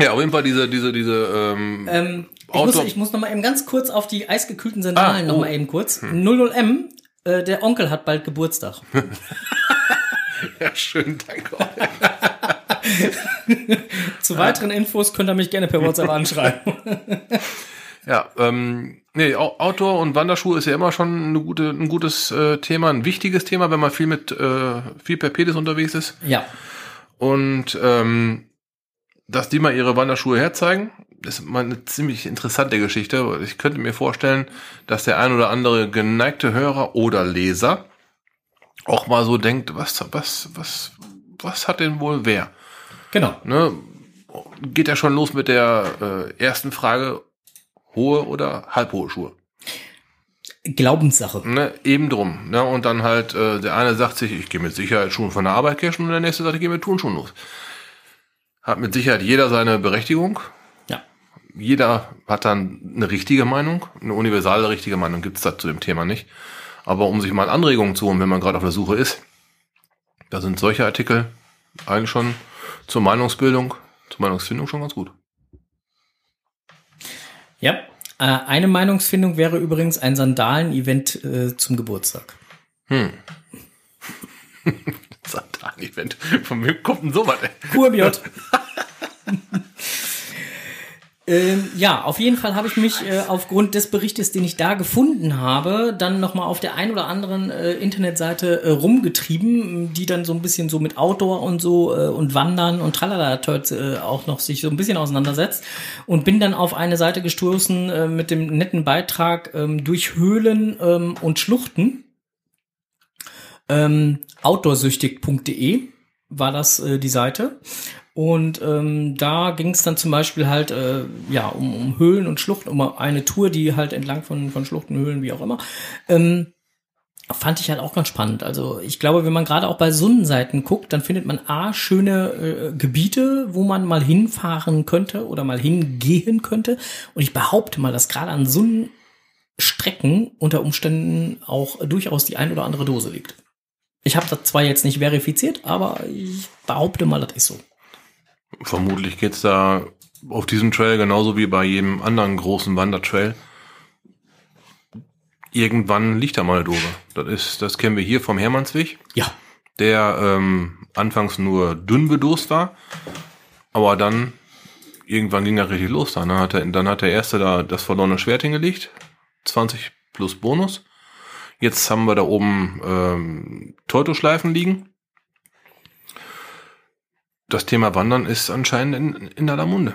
Ja, auf jeden Fall diese, diese, diese, ähm, Ähm, ich, muss, ich muss noch mal eben ganz kurz auf die eisgekühlten Sandalen Ah, noch oh. mal eben kurz. 00M, äh, der Onkel hat bald Geburtstag. <laughs> ja, schön, danke. <laughs> Zu weiteren Infos könnt ihr mich gerne per WhatsApp <laughs> anschreiben. Ja, ähm, nee, Outdoor und Wanderschuhe ist ja immer schon eine gute, ein gutes äh, Thema, ein wichtiges Thema, wenn man viel mit, äh, viel per Pedis unterwegs ist. ja, Und ähm, dass die mal ihre Wanderschuhe herzeigen, ist mal eine ziemlich interessante Geschichte. Ich könnte mir vorstellen, dass der ein oder andere geneigte Hörer oder Leser auch mal so denkt, was, was, was, was hat denn wohl wer? genau. Ne? Geht ja schon los mit der äh, ersten Frage, hohe oder halbhohe Schuhe? Glaubenssache. Ne, eben drum. Ne? Und dann halt, äh, der eine sagt sich, ich gehe mit Sicherheitsschuhen von der Arbeit cashen und der nächste sagt, ich gehe mit Turnschuhen los. Hat mit Sicherheit jeder seine Berechtigung. Ja. Jeder hat dann eine richtige Meinung. Eine universale richtige Meinung gibt's da zu dem Thema nicht. Aber um sich mal Anregungen zu holen, wenn man gerade auf der Suche ist, da sind solche Artikel eigentlich schon zur Meinungsbildung, zur Meinungsfindung schon ganz gut. Ja. Äh, eine Meinungsfindung wäre übrigens ein Sandalen-Event äh, zum Geburtstag. <laughs> Satan-Event. Von wem kommt denn sowas, ey? Kurbiot. <laughs> ähm, ja, auf jeden Fall habe ich mich äh, aufgrund des Berichtes, den ich da gefunden habe, dann nochmal auf der ein oder anderen äh, Internetseite äh, rumgetrieben, die dann so ein bisschen so mit Outdoor und so äh, und Wandern und tralala äh, auch noch sich so ein bisschen auseinandersetzt und bin dann auf eine Seite gestoßen äh, mit dem netten Beitrag ähm, durch Höhlen ähm, und Schluchten. Ähm, outdoorsüchtig.de war das die Seite. Und ähm, da ging es dann zum Beispiel halt äh, ja um, um Höhlen und Schluchten, um eine Tour, die halt entlang von, von Schluchten, Höhlen, wie auch immer. Ähm, fand ich halt auch ganz spannend. Also ich glaube, wenn man gerade auch bei Sonnenseiten guckt, dann findet man A, schöne äh, Gebiete, wo man mal hinfahren könnte oder mal hingehen könnte. Und ich behaupte mal, dass gerade an Sonnenstrecken unter Umständen auch durchaus die ein oder andere Dose liegt. Ich habe das zwar jetzt nicht verifiziert, aber ich behaupte mal, das ist so. Vermutlich geht's da auf diesem Trail genauso wie bei jedem anderen großen Wandertrail. Irgendwann liegt da mal eine Dose. Das ist, das kennen wir hier vom Hermannsweg, Ja, der ähm, anfangs nur dünn bedost war, aber dann irgendwann ging er richtig los. Dann hat, er, dann hat der erste da das verlorene Schwert hingelegt, 20 plus Bonus. Jetzt haben wir da oben ähm, Teutoschleifen liegen. Das Thema Wandern ist anscheinend in, in aller Munde.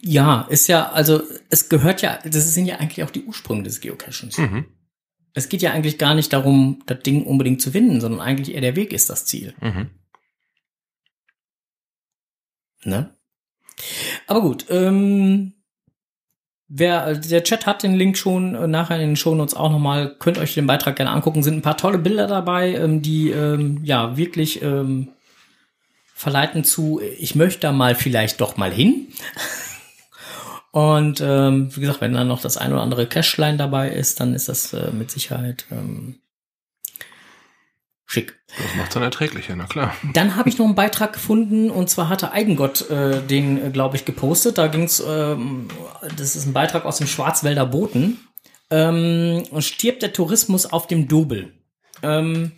ja, ist ja, also es gehört ja, das sind ja eigentlich auch die Ursprünge des Geocachings. Mhm. Es geht ja eigentlich gar nicht darum, das Ding unbedingt zu finden, sondern eigentlich eher der Weg ist das Ziel. Mhm. Ne? Aber gut, ähm, wer, der Chat hat den Link schon äh, nachher in den Shownotes auch nochmal, könnt euch den Beitrag gerne angucken, sind ein paar tolle Bilder dabei, ähm, die ähm, ja wirklich ähm, verleiten zu, ich möchte da mal vielleicht doch mal hin. Und ähm, wie gesagt, wenn dann noch das ein oder andere Cashline dabei ist, dann ist das äh, mit Sicherheit ähm, schick. Das macht's dann erträglicher, na klar. Dann habe ich noch einen Beitrag gefunden und zwar hatte Eigengott äh, den, äh, glaube ich, gepostet. Da ging's, ähm, das ist ein Beitrag aus dem Schwarzwälder Boten. Ähm, und stirbt der Tourismus auf dem Dobel. Ähm,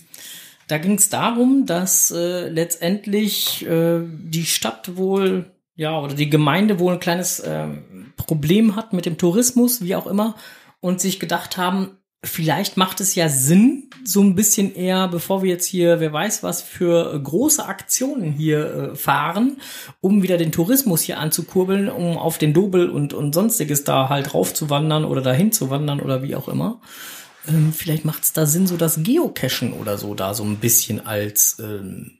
da ging es darum, dass äh, letztendlich äh, die Stadt wohl, ja, oder die Gemeinde wohl ein kleines ähm, Problem hat mit dem Tourismus, wie auch immer, und sich gedacht haben, vielleicht macht es ja Sinn, so ein bisschen eher, bevor wir jetzt hier, wer weiß was, für äh, große Aktionen hier äh, fahren, um wieder den Tourismus hier anzukurbeln, um auf den Dobel und, und sonstiges da halt raufzuwandern oder dahin zu wandern oder wie auch immer. Ähm, vielleicht macht es da Sinn, so das Geocachen oder so da so ein bisschen als ähm,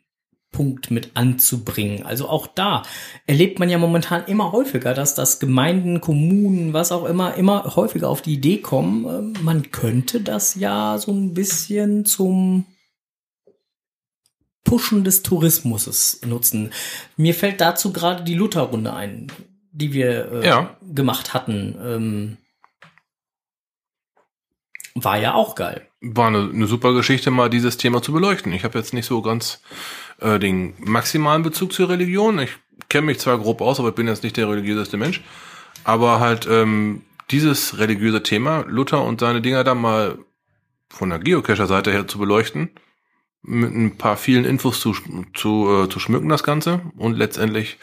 Punkt mit anzubringen. Also auch da erlebt man ja momentan immer häufiger, dass das Gemeinden, Kommunen, was auch immer, immer häufiger auf die Idee kommen, äh, man könnte das ja so ein bisschen zum Pushen des Tourismus nutzen. Mir fällt dazu gerade die Luther-Runde ein, die wir äh, Ja. gemacht hatten. Ähm, war ja auch geil. War eine, eine super Geschichte, mal dieses Thema zu beleuchten. Ich habe jetzt nicht so ganz äh, den maximalen Bezug zur Religion. Ich kenne mich zwar grob aus, aber ich bin jetzt nicht der religiöseste Mensch. Aber halt ähm, dieses religiöse Thema, Luther und seine Dinger da mal von der Geocacher-Seite her zu beleuchten, mit ein paar vielen Infos zu, zu, äh, zu schmücken, das Ganze. Und letztendlich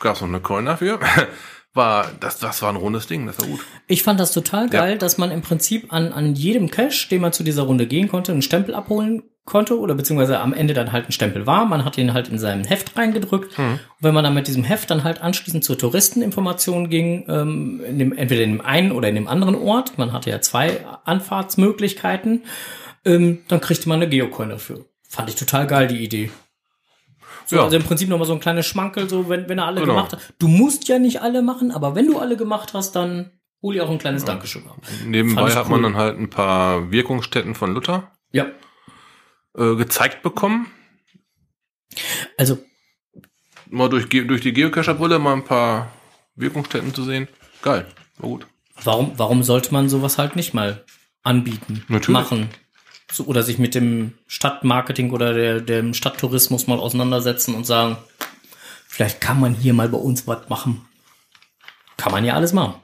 gab es noch eine Coin dafür. <laughs> War, das, das war ein rundes Ding, das war gut. Ich fand das total Ja. geil, dass man im Prinzip an, an jedem Cache, den man zu dieser Runde gehen konnte, einen Stempel abholen konnte oder beziehungsweise am Ende dann halt ein Stempel war. Man hat ihn halt in seinem Heft reingedrückt. Hm. Und wenn man dann mit diesem Heft dann halt anschließend zur Touristeninformation ging, ähm, in dem, entweder in dem einen oder in dem anderen Ort, man hatte ja zwei Anfahrtsmöglichkeiten, ähm, dann kriegte man eine Geocoin dafür. Fand ich total geil, die Idee. So, Ja. Also im Prinzip nochmal so ein kleines Schmankel, so wenn, wenn er alle Genau. gemacht hat. Du musst ja nicht alle machen, aber wenn du alle gemacht hast, dann hol dir auch ein kleines Dankeschön ab. Nebenbei hat cool. man dann halt ein paar Wirkungsstätten von Luther Ja. äh, gezeigt bekommen. Also, Mal durch, durch die Geocacher-Brille mal ein paar Wirkungsstätten zu sehen. Geil, war gut. warum, warum sollte man sowas halt nicht mal anbieten, Natürlich. machen? So, oder sich mit dem Stadtmarketing oder der, dem Stadttourismus mal auseinandersetzen und sagen, vielleicht kann man hier mal bei uns was machen. Kann man ja alles machen.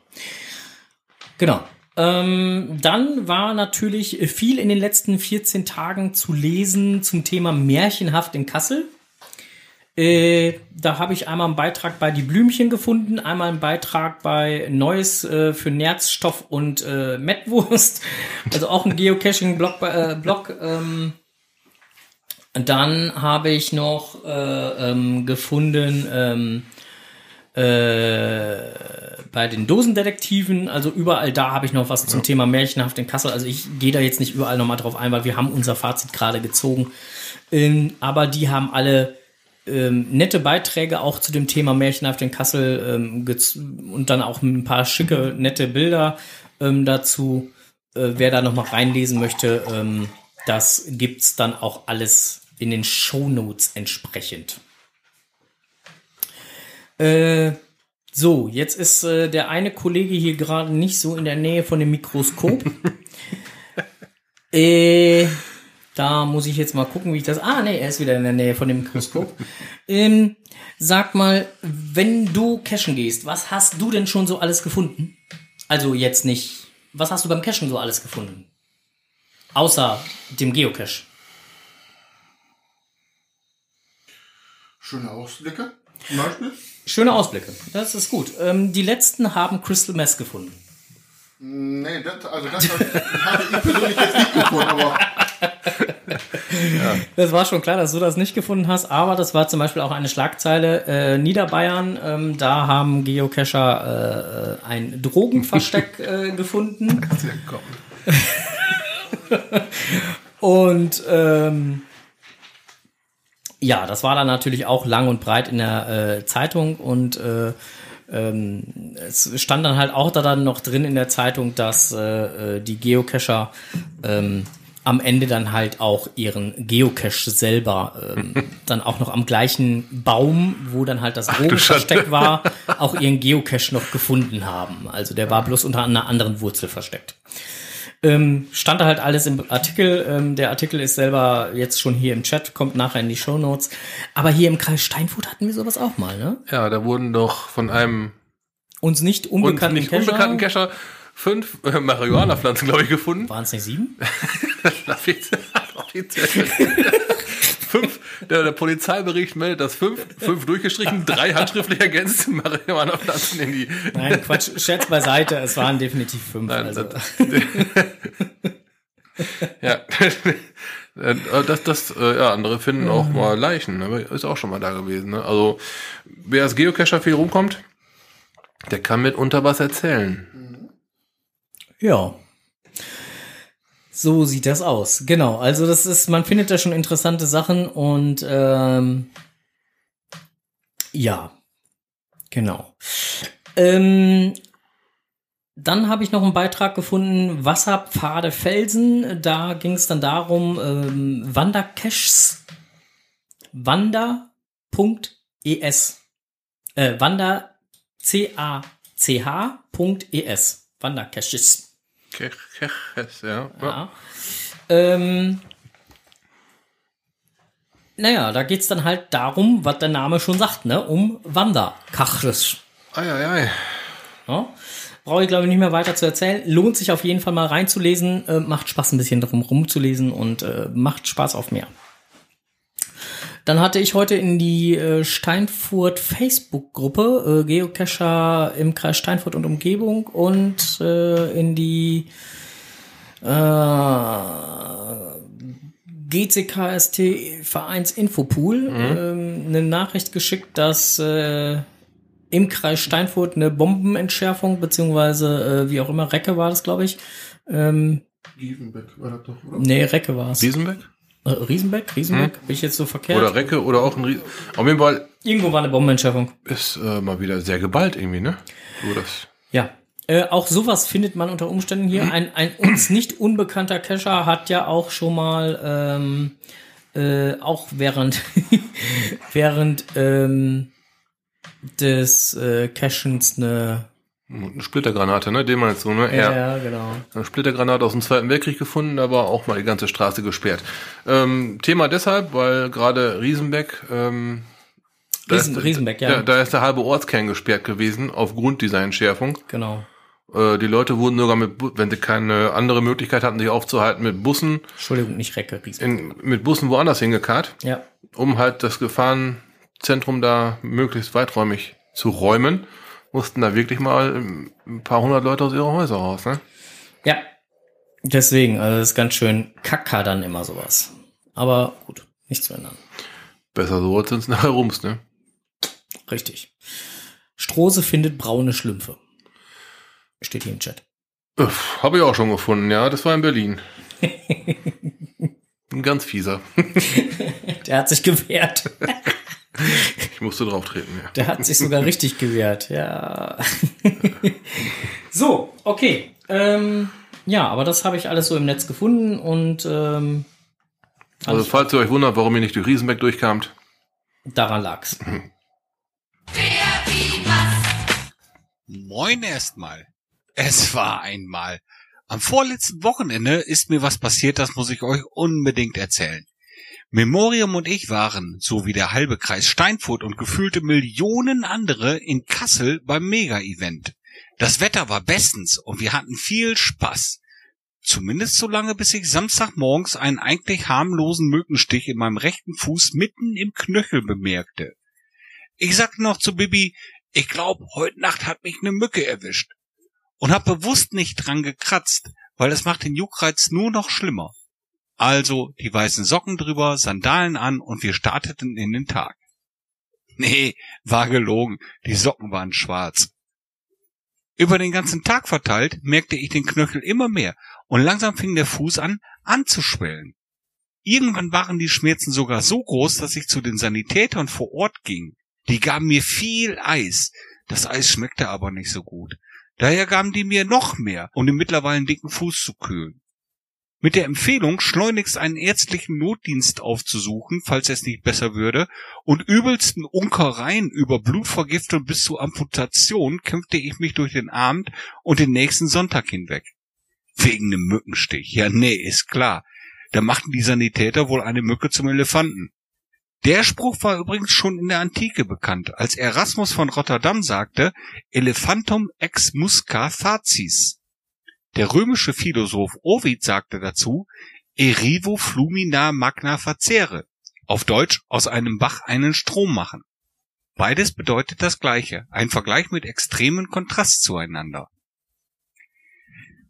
Genau. Ähm, dann war natürlich viel in den letzten 14 Tagen zu lesen zum Thema Märchenhaft in Kassel. Äh, da habe ich einmal einen Beitrag bei Die Blümchen gefunden, einmal einen Beitrag bei Neues äh, für Nährstoff und äh, Mettwurst. <laughs> Also auch ein Geocaching-Blog. Äh, Blog, ähm. Dann habe ich noch äh, ähm, gefunden ähm, äh, bei den Dosendetektiven, also überall da habe ich noch was zum Thema Märchenhaft in Kassel. Also ich gehe da jetzt nicht überall nochmal drauf ein, weil wir haben unser Fazit gerade gezogen. Ähm, aber die haben alle ähm, nette Beiträge auch zu dem Thema Märchenhaft in Kassel ähm, und dann auch ein paar schicke, nette Bilder ähm, dazu. Äh, wer da noch mal reinlesen möchte, ähm, das gibt's dann auch alles in den Shownotes entsprechend. Äh, so, jetzt ist äh, der eine Kollege hier gerade nicht so in der Nähe von dem Mikroskop. <laughs> äh, da muss ich jetzt mal gucken, wie ich das. Ah, nee, er ist wieder in der Nähe von dem Mikroskop. ähm, sag mal, wenn du cashen gehst, was hast du denn schon so alles gefunden? Also jetzt nicht. Was hast du beim Cashen so alles gefunden? Außer dem Geocache. Schöne Ausblicke zum Beispiel. Schöne Ausblicke. Das ist gut. Ähm, die letzten haben Crystal Mess gefunden. Nee, das, also das <laughs> hatte ich persönlich jetzt nicht gefunden, aber Das war schon klar, dass du das nicht gefunden hast, aber das war zum Beispiel auch eine Schlagzeile. Äh, Niederbayern, ähm, da haben Geocacher äh, ein Drogenversteck <laughs> äh, gefunden. <laughs> Und ähm, ja, das war dann natürlich auch lang und breit in der äh, Zeitung und äh, ähm, es stand dann halt auch da dann noch drin in der Zeitung, dass äh, äh, die Geocacher ähm, am Ende dann halt auch ihren Geocache selber ähm, <laughs> dann auch noch am gleichen Baum, wo dann halt das Drogenversteck war, <laughs> auch ihren Geocache noch gefunden haben. Also der war bloß unter einer anderen Wurzel versteckt. Ähm, stand da halt alles im Artikel. Ähm, der Artikel ist selber jetzt schon hier im Chat, kommt nachher in die Show Notes. Aber hier im Kreis Steinfurt hatten wir sowas auch mal, ne? Ja, da wurden doch von einem Uns nicht uns unbekannten nicht unbekannten Cacher fünf äh, Marihuana-Pflanzen, glaube ich, gefunden. Waren es nicht sieben? <laughs> <laughs> <laughs> Fünf, der, der Polizeibericht meldet, dass fünf, fünf durchgestrichen, drei handschriftlich ergänzte Marihuana-Pflanzen in die. Nein, Quatsch, Scherz beiseite, es waren definitiv fünf. Nein, also. das, <laughs> ja. Äh, Das, das, äh, ja, andere finden auch mal Leichen, ne? ist auch schon mal da gewesen. Ne? Also, wer als Geocacher viel rumkommt, der kann mitunter was erzählen. Ja. So sieht das aus. Genau. Also das ist, man findet da schon interessante Sachen und ähm, ja, genau. Ähm, dann habe ich noch einen Beitrag gefunden, Wasserpfade Felsen. Da ging es dann darum, ähm, Wandercaches, wander.es. Äh, Wander, C-A-C-H.es. Wandercaches. Keches, ja. ja. Ähm, naja, da geht's dann halt darum, was der Name schon sagt, ne? Um Wandercaches. Ei, ei, ei. Ja? Brauche ich, glaube ich, nicht mehr weiter zu erzählen. Lohnt sich auf jeden Fall mal reinzulesen. Äh, macht Spaß, ein bisschen drum rumzulesen und äh, macht Spaß auf mehr. Dann hatte ich heute in die äh, Steinfurt Facebook-Gruppe äh, Geocacher im Kreis Steinfurt und Umgebung und äh, in die äh, GCKST Vereins Infopool ähm, eine Nachricht geschickt, dass äh, im Kreis Steinfurt eine Bombenentschärfung, beziehungsweise äh, wie auch immer, Recke war das, glaube ich. Ähm, Gievenbeck war das doch, oder? nee, Recke war es. Äh, Riesenbeck? Riesenbeck? Bin ich jetzt so verkehrt? Oder Recke oder auch ein Riesen. Auf jeden Fall Irgendwo war eine Bombenentschärfung. ist äh, mal wieder sehr geballt irgendwie, ne? So das. Ja. Äh, auch sowas findet man unter Umständen hier. Ein, ein uns nicht unbekannter Cacher hat ja auch schon mal ähm, äh, auch während <laughs> während ähm, des äh, Cachens eine Eine Splittergranate, ne? Den meinst du, ne? Ja. ja genau Eine Splittergranate aus dem Zweiten Weltkrieg gefunden, aber auch mal die ganze Straße gesperrt. Ähm, Thema deshalb, weil gerade Riesenbeck, ähm, da Riesen, ist- Riesenbeck ja, ja, da ist der halbe Ortskern gesperrt gewesen aufgrund dieser Entschärfung. genau Äh, die Leute wurden sogar mit, wenn sie keine andere Möglichkeit hatten, sich aufzuhalten, mit Bussen, Entschuldigung nicht Recke in, mit Bussen woanders hingekarrt, ja um halt das Gefahrenzentrum da möglichst weiträumig zu räumen. Mussten da wirklich mal ein paar hundert Leute aus ihrer Häuser raus, ne? ja deswegen also das ist ganz schön kacker dann immer sowas aber gut nichts zu ändern Besser so als sonst <laughs> nachher rums, ne? richtig Strose findet braune Schlümpfe steht hier im Chat Habe ich auch schon gefunden, ja. Das war in Berlin. <laughs> Ein ganz fieser. <laughs> der hat sich gewehrt Ich musste drauf treten, ja. Der hat sich sogar <laughs> richtig gewehrt, ja. so, okay. Ähm, ja, aber das habe ich alles so im Netz gefunden und ähm, Also falls ihr euch wundert, warum ihr nicht durch Riesenbeck durchkamt, daran lag's. Moin erstmal. Es war einmal. Am vorletzten Wochenende ist mir was passiert, das muss ich euch unbedingt erzählen. Memoriam und ich waren, so wie der halbe Kreis Steinfurt und gefühlte Millionen andere, in Kassel beim Mega-Event. Das Wetter war bestens und wir hatten viel Spaß. Zumindest so lange, bis ich Samstagmorgens einen eigentlich harmlosen Mückenstich in meinem rechten Fuß mitten im Knöchel bemerkte. Ich sagte noch zu Bibi, ich glaub, heute Nacht hat mich ne Mücke erwischt. Und hab bewusst nicht dran gekratzt, weil es macht den Juckreiz nur noch schlimmer. Also die weißen Socken drüber, Sandalen an und wir starteten in den Tag. Nee, war gelogen, die Socken waren schwarz. Über den ganzen Tag verteilt merkte ich den Knöchel immer mehr und langsam fing der Fuß an anzuschwellen. Irgendwann waren die Schmerzen sogar so groß, dass ich zu den Sanitätern vor Ort ging. Die gaben mir viel Eis. Das Eis schmeckte aber nicht so gut. Daher gaben die mir noch mehr, um den mittlerweile dicken Fuß zu kühlen. Mit der Empfehlung, schleunigst einen ärztlichen Notdienst aufzusuchen, falls es nicht besser würde, und übelsten Unkereien über Blutvergiftung bis zur Amputation kämpfte ich mich durch den Abend und den nächsten Sonntag hinweg. Wegen nem Mückenstich. Ja, nee, ist klar. Da machten die Sanitäter wohl eine Mücke zum Elefanten. Der Spruch war übrigens schon in der Antike bekannt, als Erasmus von Rotterdam sagte, Elephantum ex musca facis. Der römische Philosoph Ovid sagte dazu, Erivo flumina magna facere. Auf Deutsch aus einem Bach einen Strom machen. Beides bedeutet das Gleiche, ein Vergleich mit extremen Kontrast zueinander.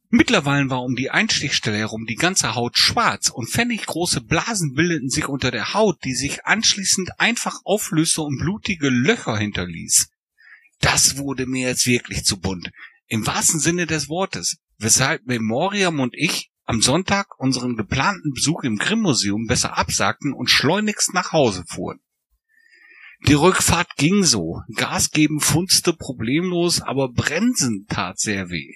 Mittlerweile war um die Einstichstelle herum die ganze Haut schwarz und pfenniggroße Blasen bildeten sich unter der Haut, die sich anschließend einfach auflöste und blutige Löcher hinterließ. Das wurde mir jetzt wirklich zu bunt. Im wahrsten Sinne des Wortes, weshalb Memoriam und ich am Sonntag unseren geplanten Besuch im Grimm-Museum besser absagten und schleunigst nach Hause fuhren. Die Rückfahrt ging so. Gas geben funzte problemlos, aber Bremsen tat sehr weh.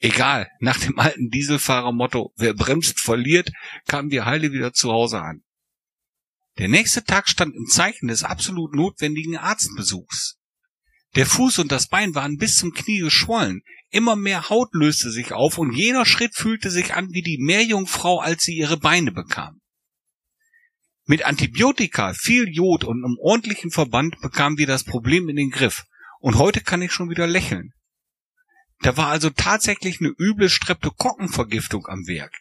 Egal, nach dem alten Dieselfahrermotto, wer bremst, verliert, kamen wir heile wieder zu Hause an. Der nächste Tag stand im Zeichen des absolut notwendigen Arztbesuchs. Der Fuß und das Bein waren bis zum Knie geschwollen, immer mehr Haut löste sich auf und jeder Schritt fühlte sich an wie die Meerjungfrau, als sie ihre Beine bekam. Mit Antibiotika, viel Jod und einem ordentlichen Verband bekamen wir das Problem in den Griff und heute kann ich schon wieder lächeln. Da war also tatsächlich eine üble Streptokokkenvergiftung am Werk.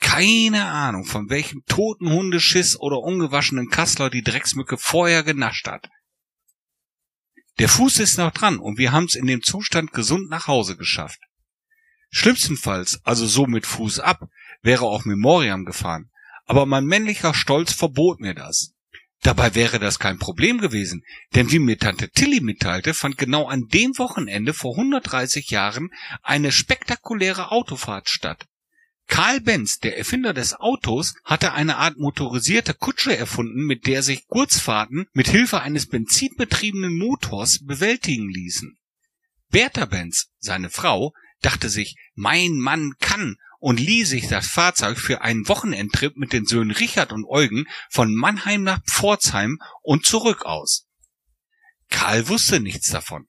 Keine Ahnung, von welchem toten Hundeschiss oder ungewaschenen Kassler die Drecksmücke vorher genascht hat. Der Fuß ist noch dran und wir haben's in dem Zustand gesund nach Hause geschafft. Schlimmstenfalls, also so mit Fuß ab, wäre auch Memoriam gefahren, aber mein männlicher Stolz verbot mir das. Dabei wäre das kein Problem gewesen, denn wie mir Tante Tilly mitteilte, fand genau an dem Wochenende vor 130 Jahren eine spektakuläre Autofahrt statt. Karl Benz, der Erfinder des Autos, hatte eine Art motorisierte Kutsche erfunden, mit der sich Kurzfahrten mit Hilfe eines benzinbetriebenen Motors bewältigen ließen. Bertha Benz, seine Frau, dachte sich, mein Mann kann und lieh sich das Fahrzeug für einen Wochenendtrip mit den Söhnen Richard und Eugen von Mannheim nach Pforzheim und zurück aus. Karl wusste nichts davon.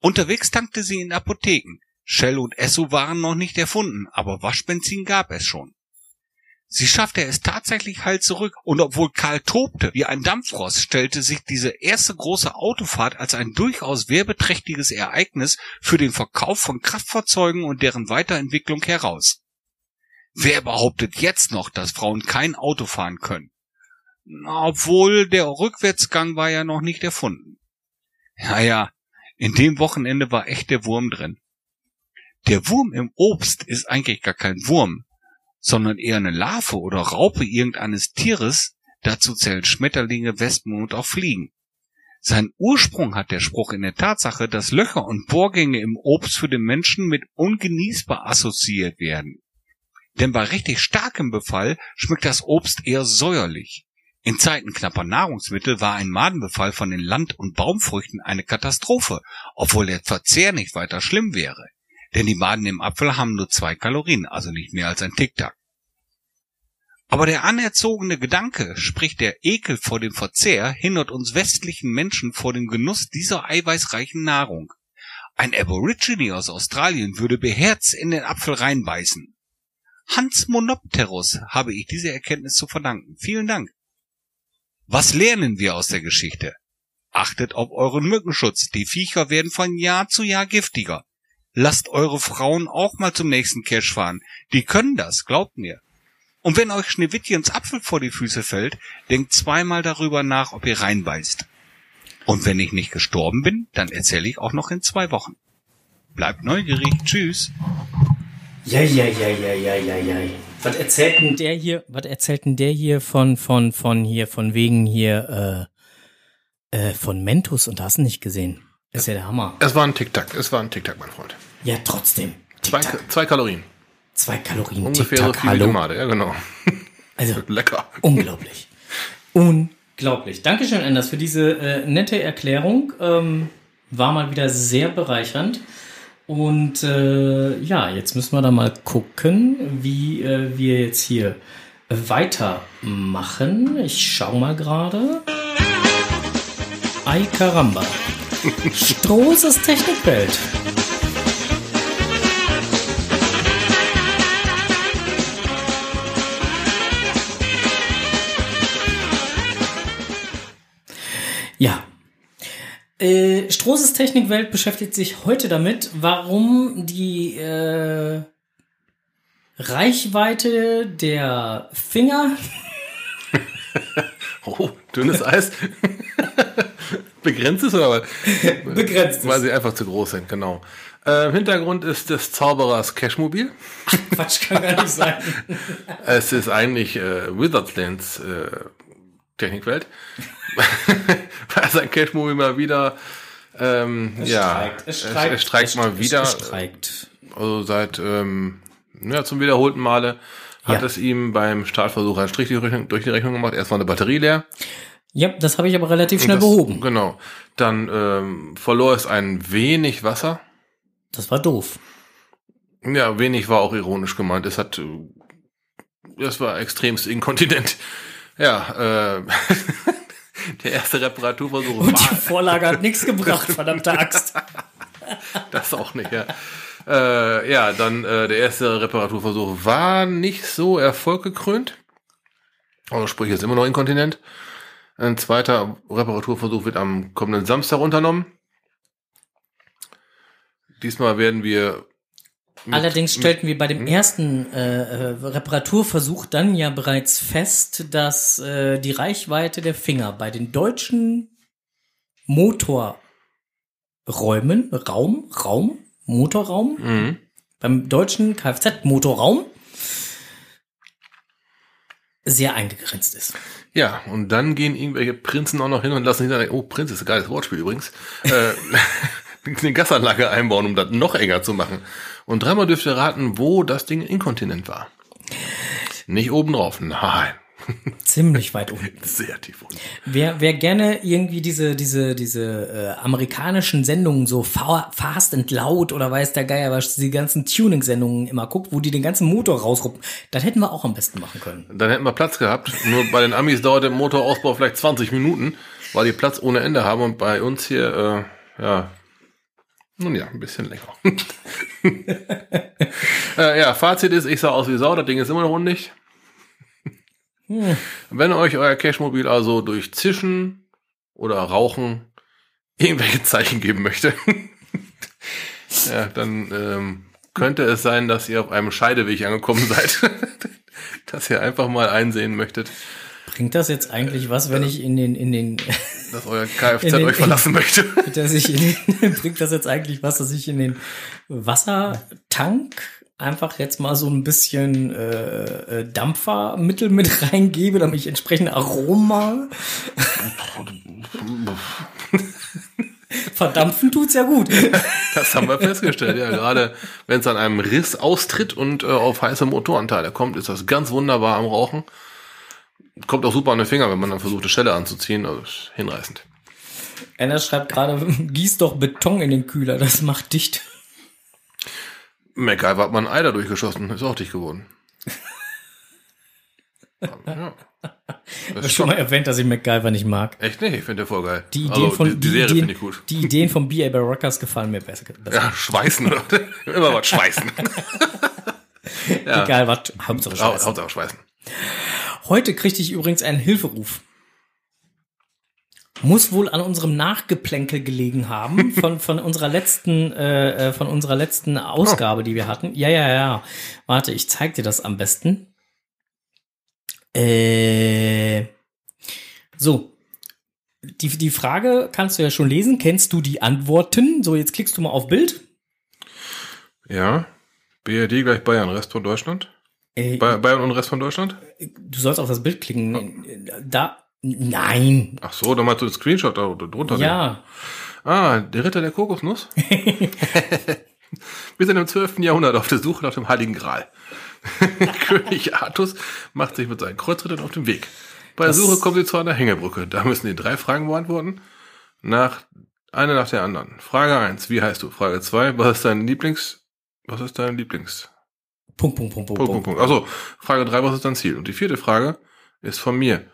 Unterwegs tankte sie in Apotheken, Shell und Esso waren noch nicht erfunden, aber Waschbenzin gab es schon. Sie schaffte es tatsächlich halt zurück, und obwohl Karl tobte wie ein Dampfrost, stellte sich diese erste große Autofahrt als ein durchaus werbeträchtiges Ereignis für den Verkauf von Kraftfahrzeugen und deren Weiterentwicklung heraus. Wer behauptet jetzt noch, dass Frauen kein Auto fahren können? Obwohl der Rückwärtsgang war ja noch nicht erfunden. Naja, in dem Wochenende war echt der Wurm drin. Der Wurm im Obst ist eigentlich gar kein Wurm, sondern eher eine Larve oder Raupe irgendeines Tieres, dazu zählen Schmetterlinge, Wespen und auch Fliegen. Sein Ursprung hat der Spruch in der Tatsache, dass Löcher und Bohrgänge im Obst für den Menschen mit ungenießbar assoziiert werden. Denn bei richtig starkem Befall schmeckt das Obst eher säuerlich. In Zeiten knapper Nahrungsmittel war ein Madenbefall von den Land- und Baumfrüchten eine Katastrophe, obwohl der Verzehr nicht weiter schlimm wäre. Denn die Maden im Apfel haben nur zwei Kalorien, also nicht mehr als ein Tic-Tac. Aber der anerzogene Gedanke, sprich der Ekel vor dem Verzehr, hindert uns westlichen Menschen vor dem Genuss dieser eiweißreichen Nahrung. Ein Aborigine aus Australien würde beherzt in den Apfel reinbeißen. Hans Monopterus habe ich diese Erkenntnis zu verdanken. Vielen Dank. Was lernen wir aus der Geschichte? Achtet auf euren Mückenschutz. Die Viecher werden von Jahr zu Jahr giftiger. Lasst eure Frauen auch mal zum nächsten Cash fahren. Die können das, glaubt mir. Und wenn euch Schneewittchens Apfel vor die Füße fällt, denkt zweimal darüber nach, ob ihr reinbeißt. Und wenn ich nicht gestorben bin, dann erzähle ich auch noch in zwei Wochen. Bleibt neugierig. Tschüss. Ja, ja, ja, ja, ja, ja, ja. Was erzählt denn der hier, was erzählt denn der hier von, von, von hier, von wegen hier, äh, äh, von Mentos und hast nicht gesehen? Ist ja der Hammer. Es war ein Tic-Tac, es war ein Tic-Tac, mein Freund. Ja, trotzdem. Zwei, zwei Kalorien. Zwei Kalorien. Ungefähr so viel hallo. Tomate, ja genau. <laughs> Also, <laughs> Lecker. unglaublich. Unglaublich. Dankeschön, Anders, für diese äh, nette Erklärung. Ähm, war mal wieder sehr bereichernd. Und äh, ja, jetzt müssen wir da mal gucken, wie äh, wir jetzt hier weitermachen. Ich schau mal gerade. Ay caramba. Strohses Technikwelt. Ja. Äh, Strohses Technikwelt beschäftigt sich heute damit, warum die äh, Reichweite der Finger <laughs> Oh, dünnes Eis. <laughs> Begrenzt ist oder was? <laughs> begrenzt Weil ist. sie einfach zu groß sind, genau. Äh, Im Hintergrund ist des Zauberers Cashmobil. Quatsch, kann gar nicht sein. <laughs> Es ist eigentlich äh, Wizardslands äh, Technikwelt. <laughs> Weil sein Cashmobil mal wieder ähm, Es ja, streikt. Es streikt. es, es streikt mal wieder. Es streikt. Also seit ähm, Ja, zum wiederholten Male hat Ja. es ihm beim Startversuch einen Strich durch die Rechnung- durch die Rechnung gemacht. Erst war eine Batterie leer. Ja, das habe ich aber relativ schnell das, behoben. Genau. Dann ähm, verlor es ein wenig Wasser. Das war doof. Ja, wenig war auch ironisch gemeint. Es hat, äh, das war extremst inkontinent. Ja, äh, <laughs> der erste Reparaturversuch Und die Vorlage hat nichts gebracht, verdammte Axt. <laughs> das auch nicht. Ja, äh, ja dann äh, der erste Reparaturversuch war nicht so erfolggekrönt. Also sprich jetzt immer noch inkontinent. Ein zweiter Reparaturversuch wird am kommenden Samstag unternommen. Diesmal werden wir mit- Allerdings stellten wir bei dem ersten äh, äh, Reparaturversuch dann ja bereits fest, dass äh, die Reichweite der Finger bei den deutschen Motorräumen, Raum, Raum, Motorraum, Mhm. beim deutschen Kfz-Motorraum sehr eingegrenzt ist. Ja, und dann gehen irgendwelche Prinzen auch noch hin und lassen sich dann, oh, Prinz ist ein geiles Wortspiel übrigens, äh, <laughs> eine Gasanlage einbauen, um das noch enger zu machen. Und dreimal dürft ihr raten, wo das Ding inkontinent war. Nicht oben drauf, nein, Ziemlich weit unten. sehr tief unten. Wer, wer gerne irgendwie diese, diese, diese äh, amerikanischen Sendungen, so Fa- Fast and Loud oder weiß der Geier, was die ganzen Tuning-Sendungen immer guckt, wo die den ganzen Motor rausruppen, das hätten wir auch am besten machen können. Dann hätten wir Platz gehabt. Nur bei den Amis dauert der Motorausbau vielleicht 20 Minuten, weil die Platz ohne Ende haben und bei uns hier, äh, ja, nun ja, ein bisschen länger. <laughs> äh, ja, Fazit ist, ich sah aus wie Sau, das Ding ist immer noch undicht. Wenn euch euer Cashmobil also durch Zischen oder Rauchen irgendwelche Zeichen geben möchte, <laughs> ja, dann ähm, könnte es sein, dass ihr auf einem Scheideweg angekommen seid, <laughs> dass ihr einfach mal einsehen möchtet, Bringt das jetzt eigentlich was, wenn ich in den, in den, <laughs> dass euer Kfz den- euch verlassen möchte. dass ich in den, bringt das jetzt eigentlich was, dass ich in den Wassertank einfach jetzt mal so ein bisschen äh, äh, Dampfermittel mit <laughs> reingebe, damit ich entsprechend Aroma. <laughs> Verdampfen tut's ja gut. Das haben wir festgestellt, ja. Gerade wenn es an einem Riss austritt und äh, auf heiße Motoranteile kommt, ist das ganz wunderbar am Rauchen. Kommt auch super an den Finger, wenn man dann versucht, eine Schelle anzuziehen. Also hinreißend. Anna schreibt gerade, <laughs> gieß doch Beton in den Kühler, das macht dicht. MacGyver hat mal ein Ei da durchgeschossen, ist auch dicht geworden. <laughs> ja. Ich habe schon mal erwähnt, dass ich MacGyver nicht mag. echt nicht, ich finde der voll geil. Die Ideen also, von die, die Serie finde ich gut. Die Ideen von B.A. Baracus gefallen mir besser. besser. Ja, schweißen, oder? <laughs> Immer was schweißen. <laughs> ja. Egal was, Hauptsache Hau- Scheiße. Hauptsache schweißen. Heute kriegte ich übrigens einen Hilferuf. Muss wohl an unserem Nachgeplänkel gelegen haben <laughs> von, von unserer letzten äh, äh, von unserer letzten Ausgabe, die wir hatten. Ja, ja, ja. Warte, ich zeig dir das am besten. Äh, so. Die, die Frage kannst du ja schon lesen. Kennst du die Antworten? So, jetzt klickst du mal auf Bild. Ja. BRD gleich Bayern, Rest von Deutschland. Äh, Bay- Bayern und Rest von Deutschland? du sollst auf das Bild klicken. Da. Nein. Ach so, dann meinst du den Screenshot da drunter. Ja. Ah, der Ritter der Kokosnuss? <laughs> Wir sind im 12. Jahrhundert auf der Suche nach dem Heiligen Gral. <laughs> König Artus macht sich mit seinen Kreuzrittern auf den Weg. Bei der Suche kommen sie zu einer Hängebrücke. Da müssen die drei Fragen beantworten. Nach, eine nach der anderen. Frage 1, wie heißt du? Frage 2, was ist dein Lieblings, was ist dein Lieblings? Punkt, Punkt, Punkt, Punkt, Punkt, Punkt, Punkt. Also, Frage 3, was ist dein Ziel? Und die vierte Frage ist von mir.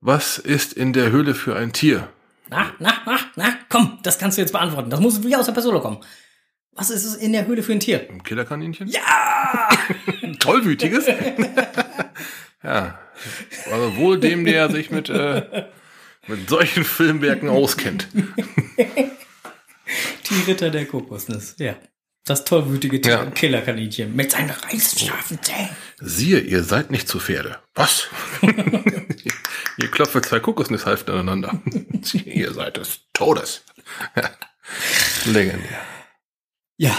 Was ist in der Höhle für ein Tier? Na, na, na, na, komm, das kannst du jetzt beantworten. Das muss wie aus der Pistole kommen. Was ist es in der Höhle für ein Tier? Ein Killerkaninchen? Ja! Ein <laughs> tollwütiges? <laughs> ja. Also wohl dem, der sich mit, äh, mit solchen Filmwerken auskennt. <laughs> Die Ritter der Kokosnuss, ja. Das tollwütige Tier- Ja. Killerkaninchen mit seinen reißscharfen Zähnen. Siehe, ihr seid nicht zu Pferde. Was? Ihr klopft zwei Kokosnusshälften aneinander. <laughs> Ihr seid des Todes. <laughs> Legendär. Ja,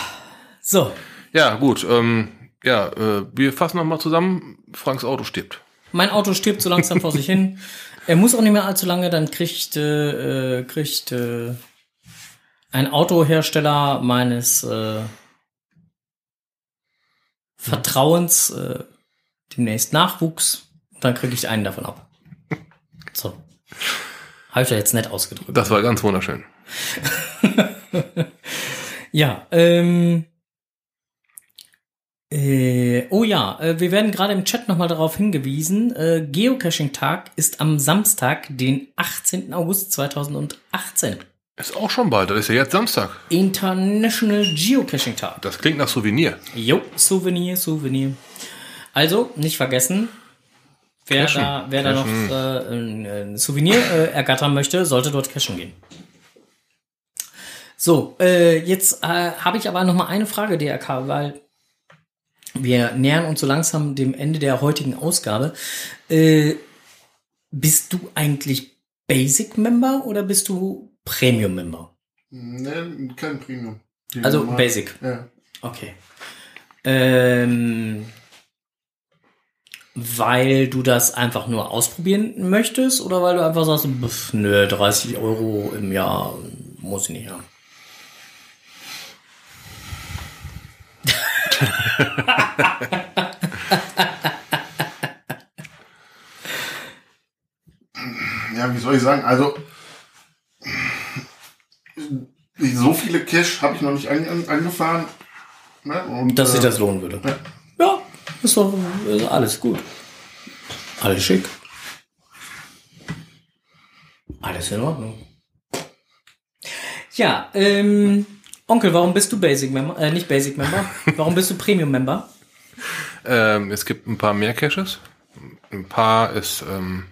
so. Ja, gut. Ähm, ja, äh, wir fassen nochmal zusammen. Franks Auto stirbt. Mein Auto stirbt so langsam vor sich hin. <laughs> Er muss auch nicht mehr allzu lange, dann kriegt, äh, äh, kriegt äh, ein Autohersteller meines äh, Vertrauens äh, demnächst Nachwuchs. Dann kriege ich einen davon ab. So. Habe ich da jetzt nett ausgedrückt. Das war ganz wunderschön. <laughs> Ja, ähm. Äh, oh ja, äh, wir werden gerade im Chat nochmal darauf hingewiesen. Äh, Geocaching-Tag ist am Samstag, den 18. August 2018. Ist auch schon bald, das ist ja jetzt Samstag. International Geocaching-Tag. Das klingt nach Souvenir. Jo, Souvenir, Souvenir. Also, nicht vergessen, wer Cashen. da, wer da noch äh, ein, ein Souvenir äh, ergattern möchte, sollte dort cashen gehen. So, äh, jetzt äh, habe ich aber noch mal eine Frage, DRK, weil wir nähern uns so langsam dem Ende der heutigen Ausgabe. Äh, bist du eigentlich Basic-Member oder bist du Premium-Member? Ne, kein Premium. Die Also Basic. Ja. Okay. Ähm, weil du das einfach nur ausprobieren möchtest oder weil du einfach sagst, pff, nö, 30 Euro im Jahr muss ich nicht haben. ja, wie soll ich sagen? Also, so viele Cash habe ich noch nicht an, an, angefahren. Ne? Und, Dass sich äh, das lohnen würde. Ja. Ist doch ist alles gut. Alles schick. Alles in Ordnung. Ja, ähm, Onkel, warum bist du Basic Member? Äh, nicht Basic Member. <laughs> Warum bist du Premium Member? Ähm, es gibt ein paar mehr Caches. Ein paar ist ähm,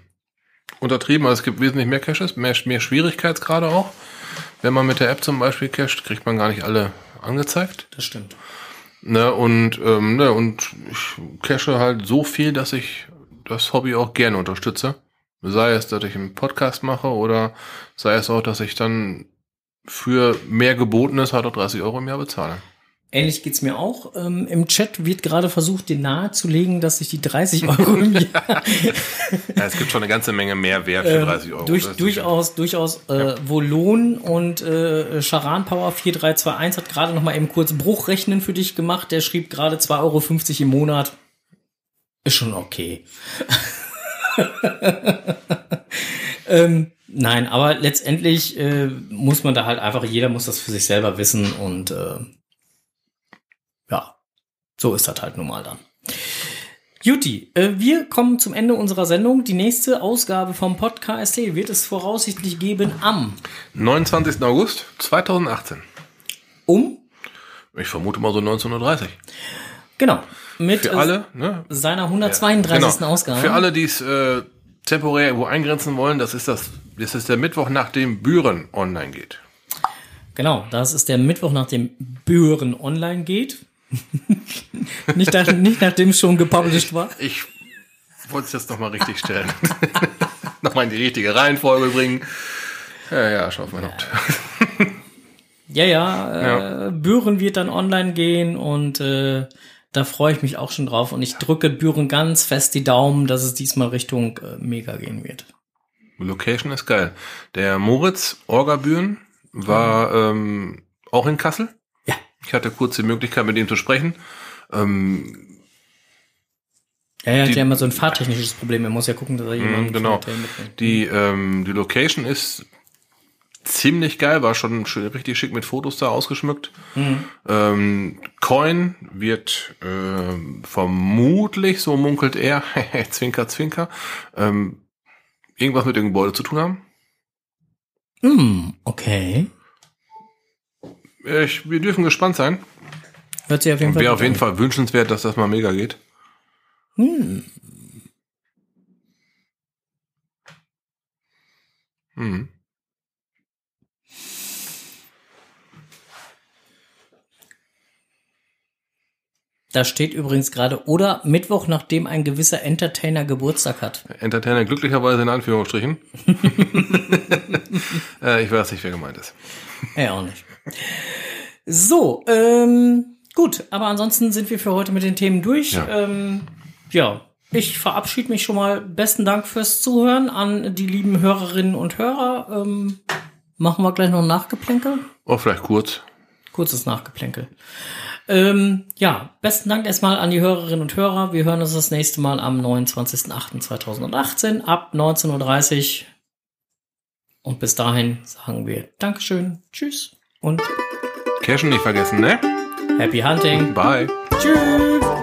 untertrieben, aber es gibt wesentlich mehr Caches, mehr, mehr Schwierigkeitsgrade auch. Wenn man mit der App zum Beispiel cached, kriegt man gar nicht alle angezeigt. Das stimmt. Ne, und, ähm, ne, und ich cache halt so viel, dass ich das Hobby auch gerne unterstütze. Sei es, dass ich einen Podcast mache oder sei es auch, dass ich dann für mehr Gebotenes halt auch 30 Euro im Jahr bezahle. Ähnlich geht's mir auch. Ähm, Im Chat wird gerade versucht, dir nahezulegen, dass ich die 30 Euro im <laughs> Jahr Ja, es gibt schon eine ganze Menge Mehrwert für 30 Euro. Ähm, durch, durchaus, durchaus äh, wohl lohnen. Und äh, Charan Power 4321 hat gerade noch mal eben kurz Bruchrechnen für dich gemacht. Der schrieb gerade 2,50 Euro im Monat. Ist schon okay. <laughs> ähm, nein, aber letztendlich äh, muss man da halt einfach, jeder muss das für sich selber wissen und äh, ja, so ist das halt nun mal dann. Juti, äh, wir kommen zum Ende unserer Sendung. Die nächste Ausgabe vom Podcast wird es voraussichtlich geben am 29. August 2018. um Ich vermute mal so 1930. genau mit Für äh, alle, ne? seiner 132. Genau. Ausgabe. Für alle, die es äh, temporär irgendwo eingrenzen wollen, das ist das, das ist der Mittwoch, nachdem Büren online geht. Genau, das ist der Mittwoch, nachdem Büren online geht. <laughs> nicht, nach, nicht nachdem es schon gepublished war. Ich wollte es jetzt nochmal richtig stellen. <laughs> nochmal in die richtige Reihenfolge bringen. Ja, ja, schau auf mein Haupt. Ja, ja, äh, Büren wird dann online gehen und äh, da freue ich mich auch schon drauf. Und ich drücke Büren ganz fest die Daumen, dass es diesmal Richtung äh, Mega gehen wird. Location ist geil. Der Moritz Orgabüren war ähm, auch in Kassel. Ich hatte kurz die Möglichkeit, mit ihm zu sprechen. Ähm, Ja, er hat Die- ja immer so ein fahrtechnisches Problem. Er muss ja gucken, dass er jemanden Mhm, genau. Hotel mitnimmt. Die, ähm, die Location ist ziemlich geil, war schon richtig schick mit Fotos da ausgeschmückt. Ähm, Coin wird ähm, vermutlich, so munkelt er, <laughs> Zwinker, Zwinker, ähm, irgendwas mit dem Gebäude zu tun haben. Hm, okay. Ich, wir dürfen gespannt sein. Hört sich auf jeden Und Fall wäre auf jeden. Fall wünschenswert, dass das mal mega geht. Hm. Mhm. Da steht übrigens gerade, oder Mittwoch, nachdem ein gewisser Entertainer Geburtstag hat. Entertainer glücklicherweise in Anführungsstrichen. <laughs> <laughs> äh, ich weiß nicht, wer gemeint ist. Ja, auch nicht. So, ähm, gut, aber ansonsten sind wir für heute mit den Themen durch. Ja. Ähm, ja, ich verabschiede mich schon mal. Besten Dank fürs Zuhören an die lieben Hörerinnen und Hörer. Ähm, machen wir gleich noch ein Nachgeplänkel? Oh, vielleicht kurz. Kurzes Nachgeplänkel. Ähm, ja, besten Dank erstmal an die Hörerinnen und Hörer. Wir hören uns das nächste Mal am 29.08.2018 ab 19.30 Uhr. Und bis dahin sagen wir Dankeschön, Tschüss und Cashen nicht vergessen, ne? Happy Hunting. Bye. Tschüss.